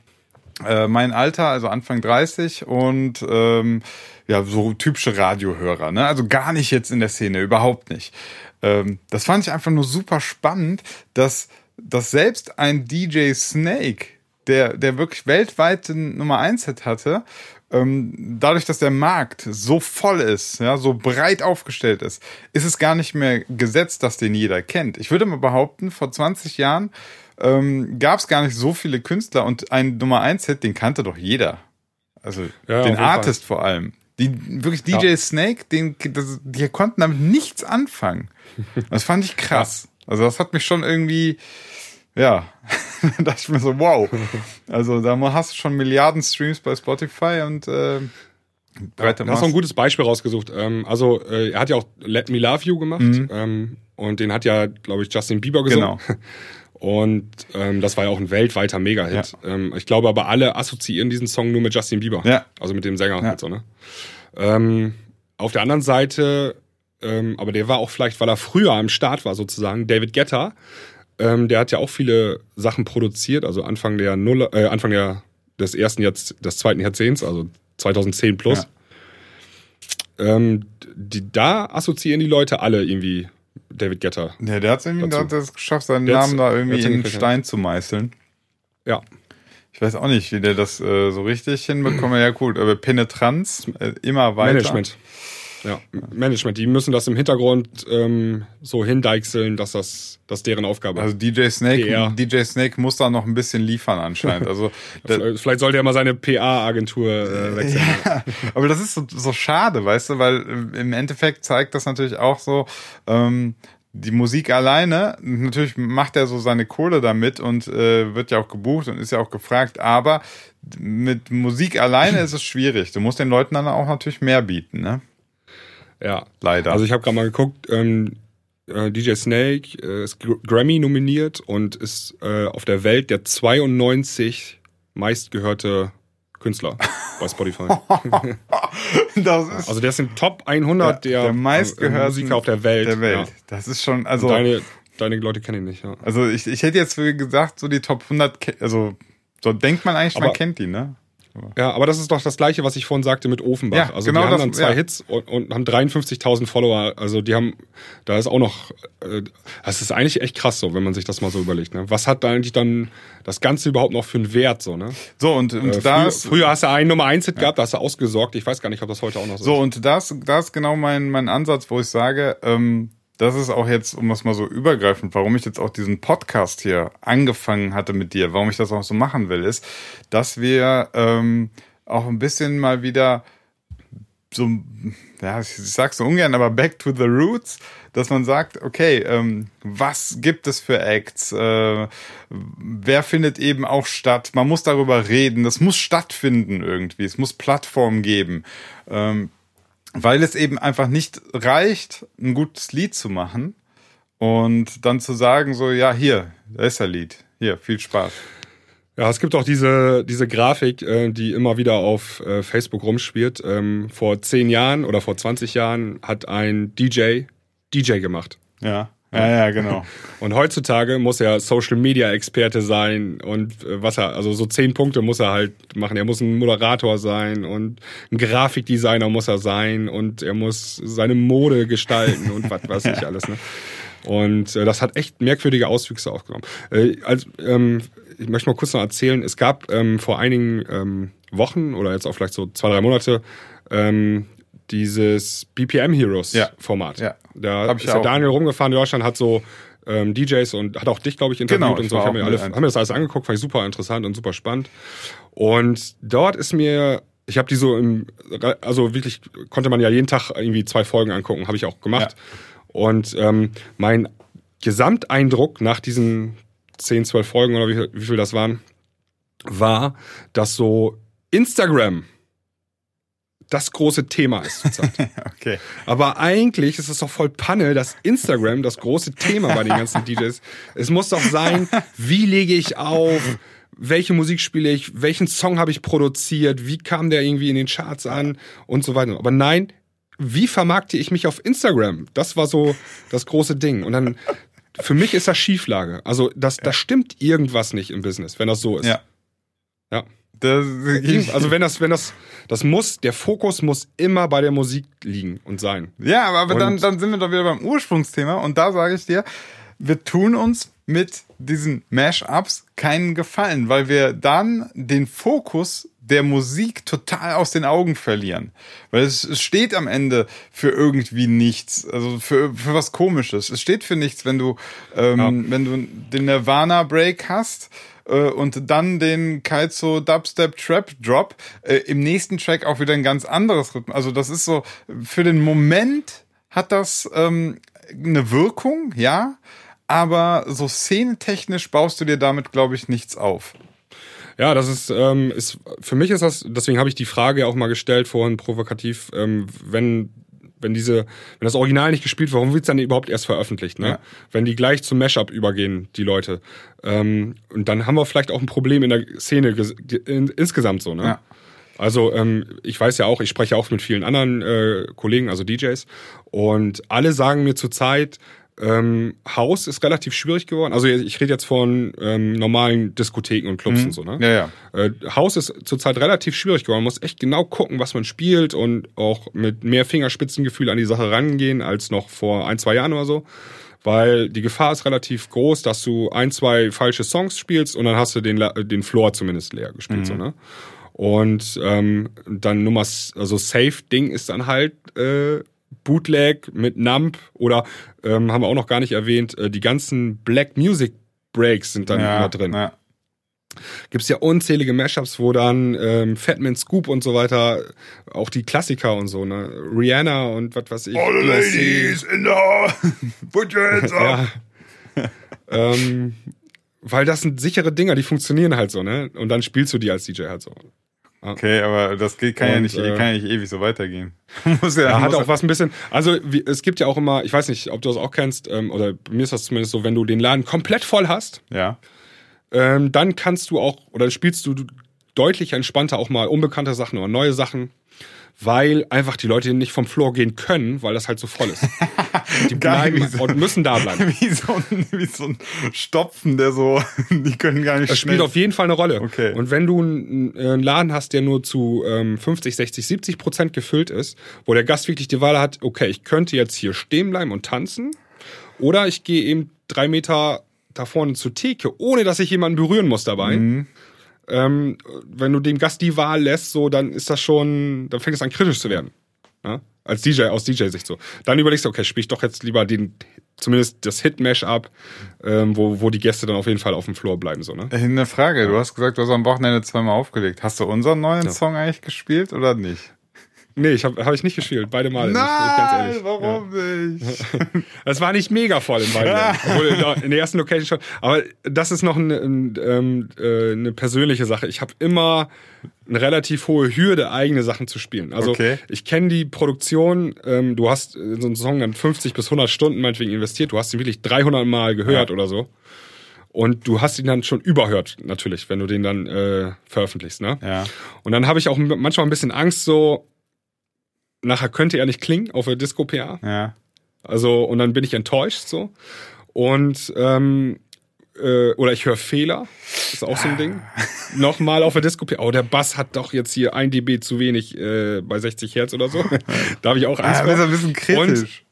äh, mein Alter, also Anfang 30 und ähm, ja, so typische Radiohörer, ne? Also gar nicht jetzt in der Szene, überhaupt nicht. Ähm, das fand ich einfach nur super spannend, dass, dass selbst ein DJ Snake, der, der wirklich weltweit den Nummer 1 Hit hatte, ähm, dadurch, dass der Markt so voll ist, ja, so breit aufgestellt ist, ist es gar nicht mehr gesetzt, dass den jeder kennt. Ich würde mal behaupten, vor 20 Jahren ähm, gab es gar nicht so viele Künstler und ein Nummer 1 Hit, den kannte doch jeder. Also Ja, den Artist vor allem. Die wirklich DJ Ja. Snake, den, das, die konnten damit nichts anfangen. Das fand ich krass. Also das hat mich schon irgendwie, ja, da dachte ich mir so, wow. Also da hast du schon Milliarden Streams bei Spotify und äh, breite Du hast noch ein gutes Beispiel rausgesucht. Ähm, also, äh, er hat ja auch Let Me Love You gemacht. Ähm, und den hat ja, glaube ich, Justin Bieber gesungen. Genau. Und ähm, das war ja auch ein weltweiter Mega-Hit. Ähm, ich glaube aber, alle assoziieren diesen Song nur mit Justin Bieber. Ja. Also mit dem Sänger Ja. halt so, ne? Ähm, auf der anderen Seite, ähm, aber der war auch vielleicht, weil er früher am Start war sozusagen, David Guetta, ähm, der hat ja auch viele Sachen produziert, also Anfang der Null, äh, Anfang der, des ersten Jahrz des zweiten Jahrzehnts, also 2010 plus. Ähm, die, da assoziieren die Leute alle irgendwie David Guetta. Ja, der hat irgendwie Dazu. es geschafft, seinen Der Namen da irgendwie in Stein zu meißeln. Ja. Ich weiß auch nicht, wie der das äh, so richtig hinbekommt. Ja, gut, aber Penetranz äh, immer weiter. Management. Ja, Management. Die müssen das im Hintergrund ähm, so hindeichseln, dass das dass deren Aufgabe Also DJ Snake, PR. DJ Snake muss da noch ein bisschen liefern anscheinend. Also, ist. Vielleicht sollte er mal seine PA-Agentur äh, wechseln. ja, aber das ist so, so schade, weißt du, weil im Endeffekt zeigt das natürlich auch so, ähm, die Musik alleine, natürlich macht er so seine Kohle damit und äh, wird ja auch gebucht und ist ja auch gefragt, aber mit Musik alleine ist es schwierig. Du musst den Leuten dann auch natürlich mehr bieten, ne? Ja. Leider. Also ich habe gerade mal geguckt, ähm, äh, DJ Snake äh, ist Gr- Grammy nominiert und ist äh, auf der Welt der 92 meistgehörte Künstler bei Spotify. also der ist im Top 100 der, der meistgehörten äh, Musiker auf der Welt. der Welt. Ja. Das ist schon, also. Deine, deine Leute kennen ihn nicht, ja. Also ich, ich hätte jetzt gesagt, so die Top 100, ke- also so denkt man eigentlich, man Aber- kennt die, ne? Ja, aber das ist doch das Gleiche, was ich vorhin sagte mit Ofenbach. Ja, also genau die haben das- dann zwei ja. Hits und, und haben 53.000 Follower. Also die haben, da ist auch noch, äh, das ist eigentlich echt krass so, wenn man sich das mal so überlegt. Ne? Was hat da eigentlich dann das Ganze überhaupt noch für einen Wert? So, ne? So, und, und Äh, da früher, früher hast du einen Nummer 1 Hit gehabt, da hast du ausgesorgt. Ich weiß gar nicht, ob das heute auch noch so, so, ist. und das, das ist genau mein, mein Ansatz, wo ich sage, ähm, das ist auch jetzt, um das mal so übergreifend, warum ich jetzt auch diesen Podcast hier angefangen hatte mit dir, warum ich das auch so machen will, ist, dass wir ähm, auch ein bisschen mal wieder so, ja, ich sag's so ungern, aber back to the roots, dass man sagt, okay, ähm, was gibt es für Acts? Äh, wer findet eben auch statt? Man muss darüber reden, das muss stattfinden irgendwie, es muss Plattformen geben. Ähm, weil es eben einfach nicht reicht, ein gutes Lied zu machen und dann zu sagen, so, ja, hier, da ist ein Lied. Hier, viel Spaß. Ja, es gibt auch diese, diese Grafik, äh, die immer wieder auf äh, Facebook rumspielt. Ähm, vor 10 Jahren oder vor 20 Jahren hat ein DJ DJ gemacht. Ja. Ja, ja, genau. Und heutzutage muss er Social Media Experte sein und äh, was er, also so zehn Punkte muss er halt machen. Er muss ein Moderator sein und ein Grafikdesigner muss er sein und er muss seine Mode gestalten und was weiß ich alles. Ne? Und äh, das hat echt merkwürdige Auswüchse aufgenommen. Äh, also, ähm, ich möchte mal kurz noch erzählen, es gab ähm, vor einigen ähm, Wochen oder jetzt auch vielleicht so zwei, drei Monate ähm, dieses BPM Heroes Ja. Format. Ja. Da Hab ich ist der auch. Daniel rumgefahren in Deutschland, hat so ähm, DJs und hat auch dich, glaube ich, interviewt Genau, und so. Ich habe mir, alle, hab mir das alles angeguckt, fand ich super interessant und super spannend. Und dort ist mir, ich habe die so im, also wirklich konnte man ja jeden Tag irgendwie zwei Folgen angucken, habe ich auch gemacht. Und ähm, mein Gesamteindruck nach diesen 10, 12 Folgen oder wie, wie viel das waren, war, dass so Instagram das große Thema ist zurzeit. Okay. Aber eigentlich ist es doch voll Panne, dass Instagram das große Thema bei den ganzen DJs. Es muss doch sein, wie lege ich auf, welche Musik spiele ich, welchen Song habe ich produziert, wie kam der irgendwie in den Charts an und so weiter. Aber nein, wie vermarkte ich mich auf Instagram? Das war so das große Ding. Und dann, für mich ist das Schieflage. Also, das, da stimmt irgendwas nicht im Business, wenn das so ist. Ja. Ja. Das, Also wenn das, wenn das, das muss, der Fokus muss immer bei der Musik liegen und sein. Ja, aber, Und- dann, dann sind wir doch wieder beim Ursprungsthema und da sage ich dir, wir tun uns mit diesen Mash-ups keinen Gefallen, weil wir dann den Fokus der Musik total aus den Augen verlieren. Weil es, es steht am Ende für irgendwie nichts, also für, für was komisches. Es steht für nichts, wenn du, ähm, wenn du den Nirvana Break hast äh, und dann den Kaizo Dubstep Trap Drop, äh, im nächsten Track auch wieder ein ganz anderes Rhythmus. Also das ist so, für den Moment hat das ähm, eine Wirkung, ja, aber so szenetechnisch baust du dir damit, glaube ich, nichts auf. Ja, das ist, ähm, ist für mich ist das, deswegen habe ich die Frage auch mal gestellt vorhin provokativ, ähm, wenn wenn diese, wenn das Original nicht gespielt wird, warum wird es dann überhaupt erst veröffentlicht? Ne? Ja. Wenn die gleich zum Mashup übergehen, die Leute. Ähm, und dann haben wir vielleicht auch ein Problem in der Szene in, insgesamt so. Ne? Ja. Also ähm, ich weiß ja auch, ich spreche auch mit vielen anderen äh, Kollegen, also DJs, und alle sagen mir zurzeit, ähm, Haus ist relativ schwierig geworden. Also ich rede jetzt von ähm, normalen Diskotheken und Clubs und so. Ne? Ja, ja. Äh, Haus ist zurzeit relativ schwierig geworden. Man muss echt genau gucken, was man spielt und auch mit mehr Fingerspitzengefühl an die Sache rangehen als noch vor ein, zwei Jahren oder so. Weil die Gefahr ist relativ groß, dass du ein, zwei falsche Songs spielst und dann hast du den, den Floor zumindest leer gespielt. So, ne? Und ähm, dann Nummer, also Safe-Ding ist dann halt äh, Bootleg mit Nump oder ähm, haben wir auch noch gar nicht erwähnt, äh, die ganzen Black Music Breaks sind dann ja, immer drin Ja. gibt's ja unzählige Mashups, wo dann ähm, Fatman Scoop und so weiter, auch die Klassiker und so, ne? Rihanna und was weiß ich. Beyoncé. in the put your hands Ja. ähm, weil das sind sichere Dinger, die funktionieren halt so, ne? Und dann spielst du die als DJ halt so. Okay, aber das geht, kann, ja Und, nicht, äh, kann ja nicht ewig so weitergehen. muss ja, Ja, hat auch was ein bisschen. Also wie, es gibt ja auch immer, ich weiß nicht, ob du das auch kennst, ähm, oder bei mir ist das zumindest so, wenn du den Laden komplett voll hast, Ja. ähm, dann kannst du auch, oder spielst du deutlich entspannter auch mal unbekannte Sachen oder neue Sachen, weil einfach die Leute nicht vom Floor gehen können, weil das halt so voll ist. Die bleiben wie so- und müssen da bleiben. Wie so, ein, wie so ein Stopfen, der so, die können gar nicht Das spielt schnell. auf jeden Fall eine Rolle. Okay. Und wenn du einen, einen Laden hast, der nur zu ähm, 50, 60, 70 Prozent gefüllt ist, wo der Gast wirklich die Wahl hat, okay, ich könnte jetzt hier stehen bleiben und tanzen, oder ich gehe eben drei Meter da vorne zur Theke, ohne dass ich jemanden berühren muss dabei. Mhm. Ähm, wenn du dem Gast die Wahl lässt, so, dann ist das schon, dann fängt es an kritisch zu werden. Ja? Als DJ, aus DJ-Sicht so. Dann überlegst du, okay, spiel ich doch jetzt lieber den, zumindest das Hit-Mash-up, ähm, wo, wo die Gäste dann auf jeden Fall auf dem Floor bleiben, so, ne? Äh, Eine Frage, du hast gesagt, du hast am Wochenende zweimal aufgelegt. Hast du unseren neuen Song eigentlich gespielt oder nicht? Nee, ich habe hab ich nicht gespielt, beide Male. nicht, ich ganz ehrlich. Ja. warum nicht? Das war nicht mega voll in beiden. Obwohl in der, ersten Location schon. Aber das ist noch eine, ein, ähm, äh, eine persönliche Sache. Ich habe immer eine relativ hohe Hürde, eigene Sachen zu spielen. Also Okay. ich kenne die Produktion. Ähm, du hast in so einen Song dann 50 bis 100 Stunden meinetwegen investiert. Du hast ihn wirklich 300 Mal gehört Ja. oder so. Und du hast ihn dann schon überhört, natürlich, wenn du den dann äh, veröffentlichst. Ne? Ja. Und dann habe ich auch manchmal ein bisschen Angst, so nachher könnte er nicht klingen auf der Disco-PA. Ja. Also, und dann bin ich enttäuscht so. Und ähm, äh, oder ich höre Fehler, ist auch so ein Ding. Nochmal auf der Disco, oh, der Bass hat doch jetzt hier ein dB zu wenig äh, bei 60 Hertz oder so. da habe ich auch Angst Ah, vor. ein bisschen kritisch. Und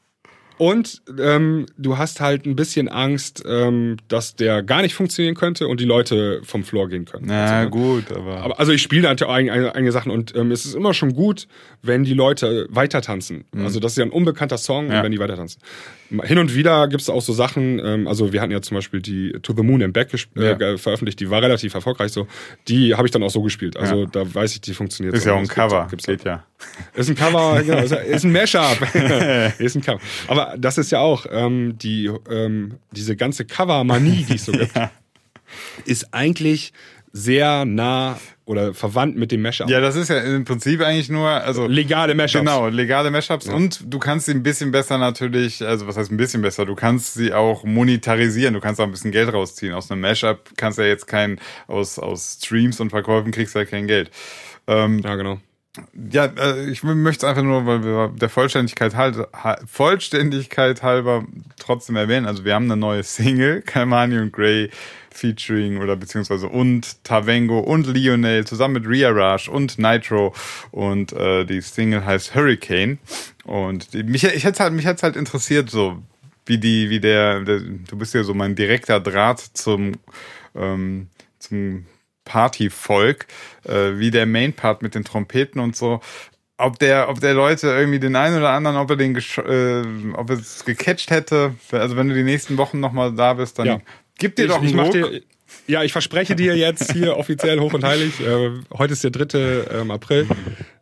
ähm, du hast halt ein bisschen Angst, ähm, dass der gar nicht funktionieren könnte und die Leute vom Floor gehen können. Na Also, ne? gut, aber. aber also ich spiele halt einige, einige, einige Sachen und ähm, es ist immer schon gut, wenn die Leute weiter tanzen. Also das ist ja ein unbekannter Song, Mhm. Ja. und wenn die weiter tanzen. Hin und wieder gibt es auch so Sachen, ähm, also wir hatten ja zum Beispiel die To the Moon and Back gesp- Ja. äh, veröffentlicht, die war relativ erfolgreich so. Die habe ich dann auch so gespielt. Also Ja. da weiß ich, die funktioniert. ist so. ja auch ein Cover. gibt's Geht ja. ist ein Cover, genau, ist, ein Mashup. ist ein Cover. Aber das ist ja auch ähm, die ähm, diese ganze Cover-Manie, die es so gibt, ist eigentlich sehr nah oder verwandt mit dem Mashup. Ja, das ist ja im Prinzip eigentlich nur, also. Legale Mashups. Genau, legale Mashups und du kannst sie ein bisschen besser natürlich, also was heißt ein bisschen besser, du kannst sie auch monetarisieren, du kannst auch ein bisschen Geld rausziehen. Aus einem Mashup kannst du ja jetzt kein, aus, aus Streams und Verkäufen kriegst du ja kein Geld. Ähm, Ja, genau. ja, äh, ich möchte es einfach nur, weil wir der Vollständigkeit, halt, ha- Vollständigkeit halber trotzdem erwähnen. Also wir haben eine neue Single, Kalmani und Gray featuring oder beziehungsweise und Tavengo und Lionel zusammen mit Ria Raj und Nitro und äh, die Single heißt Hurricane und die, mich ich hätte halt mich hätte halt interessiert so wie die wie der, der du bist ja so mein direkter Draht zum ähm, zum Partyvolk, äh, wie der Main Part mit den Trompeten und so. Ob der, ob der Leute irgendwie den einen oder anderen, ob er den, äh, ob er es gecatcht hätte. Also wenn du die nächsten Wochen nochmal da bist, dann Ja. gib dir Ich, doch ich einen mach Ruck. dir, ja, ich verspreche dir jetzt hier offiziell hoch und heilig. Äh, heute ist der 3. Ähm, April.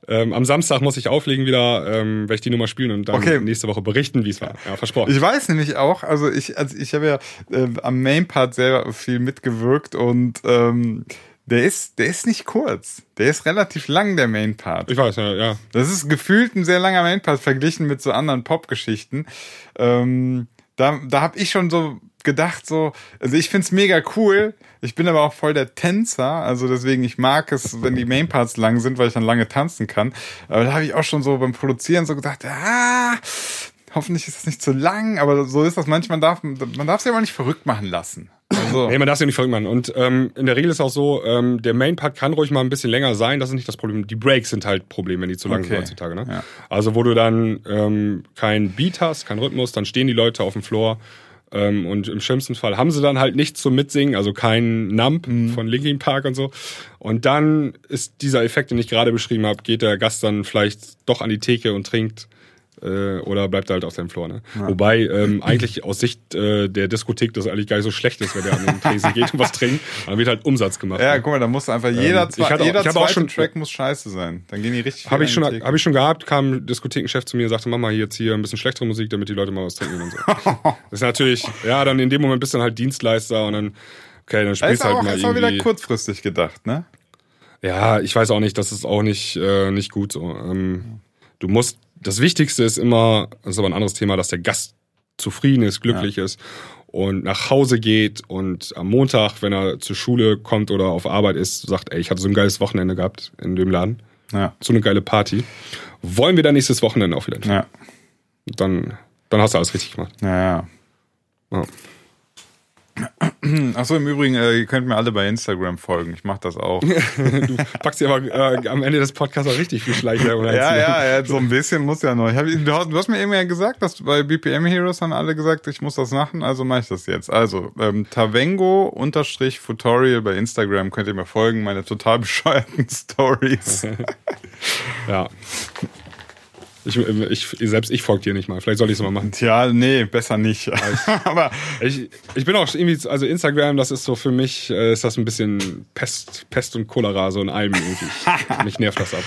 Ähm, am Samstag muss ich auflegen wieder, ähm, werde ich die Nummer spielen und dann Okay. nächste Woche berichten, wie es war. Ja, versprochen. Ich weiß nämlich auch, also ich, also ich habe ja äh, am Main Part sehr viel mitgewirkt und ähm, der ist, der ist nicht kurz. Der ist relativ lang, der Main Part. Ich weiß, ja, ja. Das ist gefühlt ein sehr langer Mainpass verglichen mit so anderen Pop-Geschichten. Ähm, da da habe ich schon so gedacht, so, also ich find's mega cool. Ich bin aber auch voll der Tänzer, also deswegen, ich mag es, wenn die Mainparts lang sind, weil ich dann lange tanzen kann. Aber da habe ich auch schon so beim Produzieren so gedacht, ah, hoffentlich ist das nicht zu lang, aber so ist das manchmal, darf, man darf sich aber nicht verrückt machen lassen. Also, Nee, man darf sich nicht verrückt machen. Und ähm, in der Regel ist auch so, ähm, der Main-Part kann ruhig mal ein bisschen länger sein, das ist nicht das Problem. Die Breaks sind halt Problem, wenn die zu lang Okay. sind heutzutage. Ne? Ja. Also wo du dann ähm, kein Beat hast, kein Rhythmus, dann stehen die Leute auf dem Floor ähm, und im schlimmsten Fall haben sie dann halt nichts zum Mitsingen, also kein Nump Mhm. von Linkin Park und so. Und dann ist dieser Effekt, den ich gerade beschrieben habe, geht der Gast dann vielleicht doch an die Theke und trinkt äh, oder bleibt halt auf seinem Floor. Ne? Wobei ähm, eigentlich aus Sicht äh, der Diskothek das eigentlich gar nicht so schlecht ist, wenn der an den Tresen geht und was trinkt. Dann wird halt Umsatz gemacht. ja, ne? guck mal, da muss einfach jeder, Ähm, ich zwei, hatte auch- jeder auch zweite schon- Track muss scheiße sein. Dann gehen die richtig Habe ich, schon, hab ich schon gehabt, kam ein Diskothekenchef zu mir und sagte, mach mal jetzt hier ein bisschen schlechtere Musik, damit die Leute mal was trinken und so. das ist natürlich, ja, dann in dem Moment bist du dann halt Dienstleister und dann, okay, dann Das spielst du halt auch, mal ist auch wieder irgendwie. kurzfristig gedacht, ne? Ja, ich weiß auch nicht, das ist auch nicht, äh, nicht gut so. Ähm, du musst, das Wichtigste ist immer, das ist aber ein anderes Thema, dass der Gast zufrieden ist, glücklich ist und nach Hause geht und am Montag, wenn er zur Schule kommt oder auf Arbeit ist, sagt, ey, ich hatte so ein geiles Wochenende gehabt in dem Laden, Ja. so eine geile Party. Wollen wir dann nächstes Wochenende auch wieder hin? Ja. Dann, dann hast du alles richtig gemacht. Ja, ja. Ja. Achso, im Übrigen, äh, ihr könnt mir alle bei Instagram folgen. Ich mache das auch. Du packst dir aber äh, am Ende des Podcasts auch richtig viel Schleichwerbung rein. ja, ja, ja, so ein bisschen muss ja noch. Hab, du, hast- du hast mir eben ja gesagt, dass bei BPM Heroes haben alle gesagt, ich muss das machen, also mache ich das jetzt. Also, ähm, Tavengo-Futorial bei Instagram könnt ihr mir folgen, meine total bescheuerten Stories. ja. Ich, ich, selbst ich folge dir nicht mal. Vielleicht soll ich es mal machen. Tja, nee, besser nicht. Aber Ich, ich bin auch irgendwie, also Instagram, das ist so für mich, äh, ist das ein bisschen Pest, Pest und Cholera, so in allem irgendwie. Mich nervt das ab.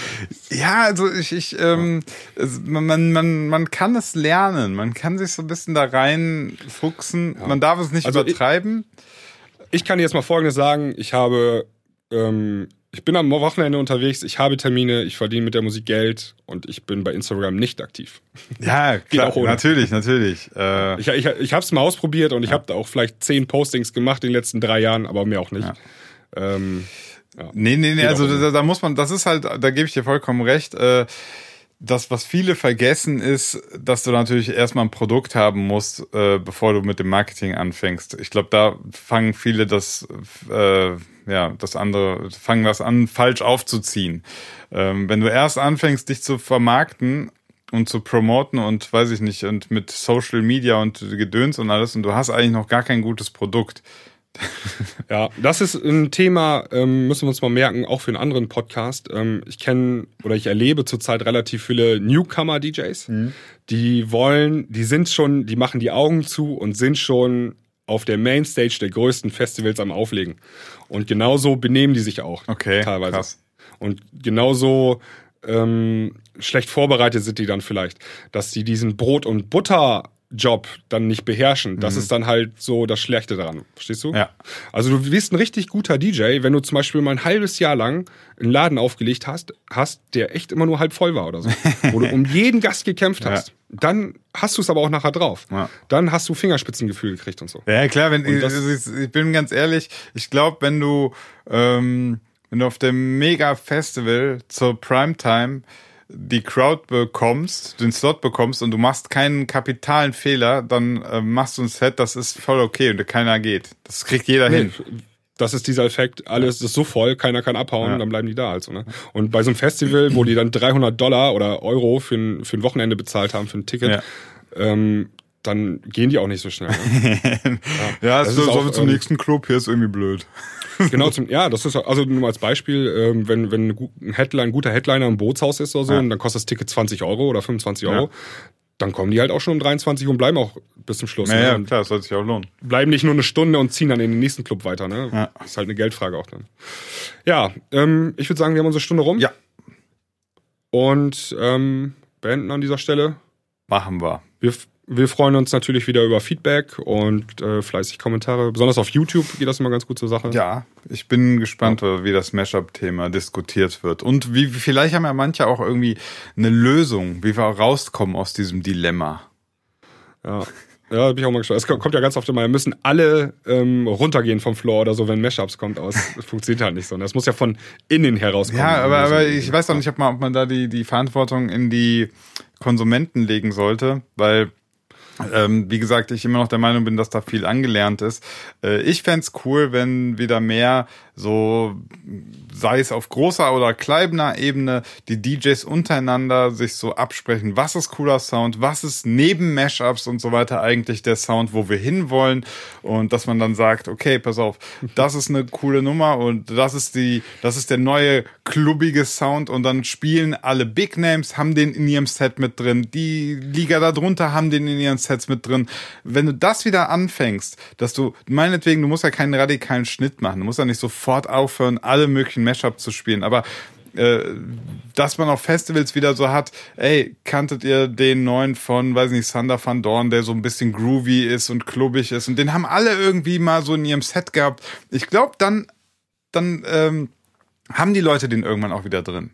Ja, also ich, ich ähm, es, man, man, man kann es lernen. Man kann sich so ein bisschen da reinfuchsen. Man darf es nicht Also ich- übertreiben. Ich kann dir jetzt mal Folgendes sagen. Ich habe, ähm, ich bin am Wochenende unterwegs, ich habe Termine, ich verdiene mit der Musik Geld und ich bin bei Instagram nicht aktiv. Ja, klar, natürlich, natürlich. Äh, Ich, ich, ich habe es mal ausprobiert und ich habe da auch vielleicht zehn Postings gemacht in den letzten drei Jahren, aber mehr auch nicht. Ähm, Nee, nee, nee, Geht also da, da muss man, das ist halt, da gebe ich dir vollkommen recht. Äh, das, was viele vergessen, ist, dass du natürlich erstmal ein Produkt haben musst, äh, bevor du mit dem Marketing anfängst. Ich glaube, da fangen viele das, äh, ja, das andere, fangen das an, falsch aufzuziehen. Ähm, wenn du erst anfängst, dich zu vermarkten und zu promoten und weiß ich nicht, und mit Social Media und Gedöns und alles, und du hast eigentlich noch gar kein gutes Produkt, ja, das ist ein Thema, ähm, müssen wir uns mal merken, auch für einen anderen Podcast. Ähm, ich kenne oder ich erlebe zurzeit relativ viele Newcomer-DJs, mhm. die wollen, die sind schon, die machen die Augen zu und sind schon auf der Mainstage der größten Festivals am Auflegen. Und genauso benehmen die sich auch okay, teilweise. Krass. Und genauso ähm, schlecht vorbereitet sind die dann vielleicht, dass sie diesen Brot- und Butter Job dann nicht beherrschen. Das mhm. ist dann halt so das Schlechte daran. Verstehst du? Ja. Also du bist ein richtig guter DJ, wenn du zum Beispiel mal ein halbes Jahr lang einen Laden aufgelegt hast, hast, der echt immer nur halb voll war oder so. wo du um jeden Gast gekämpft hast. Ja. Dann hast du es aber auch nachher drauf. Ja. Dann hast du Fingerspitzengefühl gekriegt und so. Ja, klar, wenn ich, ich, bin ganz ehrlich, ich glaube, wenn du, ähm, wenn du auf dem Mega-Festival zur Primetime die Crowd bekommst, den Slot bekommst und du machst keinen kapitalen Fehler, dann äh, machst du ein Set, das ist voll okay und keiner geht. Das kriegt jeder nee, hin. Das ist dieser Effekt, alles ist so voll, keiner kann abhauen, ja. dann bleiben die da halt so. Ne? Und bei so einem Festival, wo die dann 300 Dollar oder Euro für ein, für ein Wochenende bezahlt haben, für ein Ticket, ja. ähm, dann gehen die auch nicht so schnell. Ne? ja, ja, das so, ist auch, zum ähm, nächsten Club, hier ist irgendwie blöd. genau, zum, ja, das ist also nur als Beispiel, ähm, wenn, wenn ein, Headline, ein guter Headliner im Bootshaus ist oder so, ja. und dann kostet das Ticket 20 Euro oder 25 Euro, ja. dann kommen die halt auch schon um 23 und bleiben auch bis zum Schluss. Ja, ne? klar, das soll sich auch lohnen. Bleiben nicht nur eine Stunde und ziehen dann in den nächsten Club weiter, ne? Ja. Das ist halt eine Geldfrage auch dann. Ja, ähm, ich würde sagen, wir haben unsere Stunde rum. Ja. Und ähm, beenden an dieser Stelle. Machen wir. Wir wir freuen uns natürlich wieder über Feedback und äh, fleißig Kommentare. Besonders auf YouTube geht das immer ganz gut zur Sache. Ja, ich bin gespannt, ja. wie das Mashup-Thema diskutiert wird. Und wie vielleicht haben ja manche auch irgendwie eine Lösung, wie wir rauskommen aus diesem Dilemma. Ja. Ja, bin ich auch mal gespannt. Es kommt ja ganz oft immer, müssen alle ähm, runtergehen vom Floor oder so, wenn Mashups kommt aus. Funktioniert halt nicht so. Das muss ja von innen herauskommen. Ja, aber, aber ich weiß auch nicht, ob man, ob man da die, die Verantwortung in die Konsumenten legen sollte, weil ähm, wie gesagt, ich immer noch der Meinung bin, dass da viel angelernt ist. Äh, ich fände cool, wenn wieder mehr so, sei es auf großer oder kleiner Ebene, die DJs untereinander sich so absprechen, was ist cooler Sound, was ist neben Mashups und so weiter eigentlich der Sound, wo wir hinwollen und dass man dann sagt, okay, pass auf, das ist eine coole Nummer und das ist die, das ist der neue klubbige Sound und dann spielen alle Big Names, haben den in ihrem Set mit drin, die Liga darunter haben den in ihren Sets mit drin. Wenn du das wieder anfängst, dass du, meinetwegen, du musst ja keinen radikalen Schnitt machen, du musst ja nicht sofort aufhören, alle möglichen Mashups zu spielen, aber äh, dass man auf Festivals wieder so hat, ey, kanntet ihr den neuen von, weiß nicht, Sander van Dorn, der so ein bisschen groovy ist und klubbig ist und den haben alle irgendwie mal so in ihrem Set gehabt. Ich glaube, dann, dann ähm, haben die Leute den irgendwann auch wieder drin.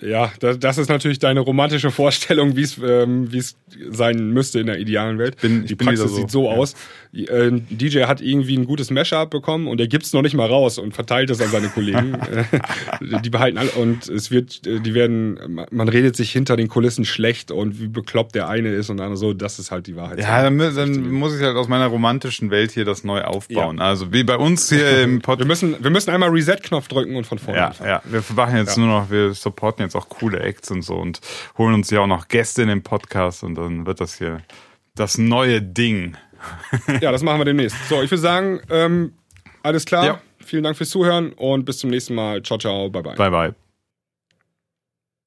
Ja, das ist natürlich deine romantische Vorstellung, wie es ähm, sein müsste in der idealen Welt. Bin, die Praxis so. sieht so ja. aus. Ein DJ hat irgendwie ein gutes Mashup bekommen und er gibt es noch nicht mal raus und verteilt es an seine Kollegen. die behalten alle und es wird, äh, die werden, man redet sich hinter den Kulissen schlecht und wie bekloppt der eine ist und der andere so. Das ist halt die Wahrheit. Ja, dann, dann muss ich halt aus meiner romantischen Welt hier das neu aufbauen. Ja. Also wie bei uns hier im Podcast. Wir müssen, wir müssen einmal Reset-Knopf drücken und von vorne. Ja, anfangen. ja. Wir machen jetzt ja. nur noch, wir supporten jetzt auch coole Acts und so und holen uns ja auch noch Gäste in den Podcast und dann wird das hier das neue Ding. ja, das machen wir demnächst. So, ich würde sagen, ähm, alles klar. Ja. Vielen Dank fürs Zuhören und bis zum nächsten Mal. Ciao, ciao. Bye, bye. Bye, bye.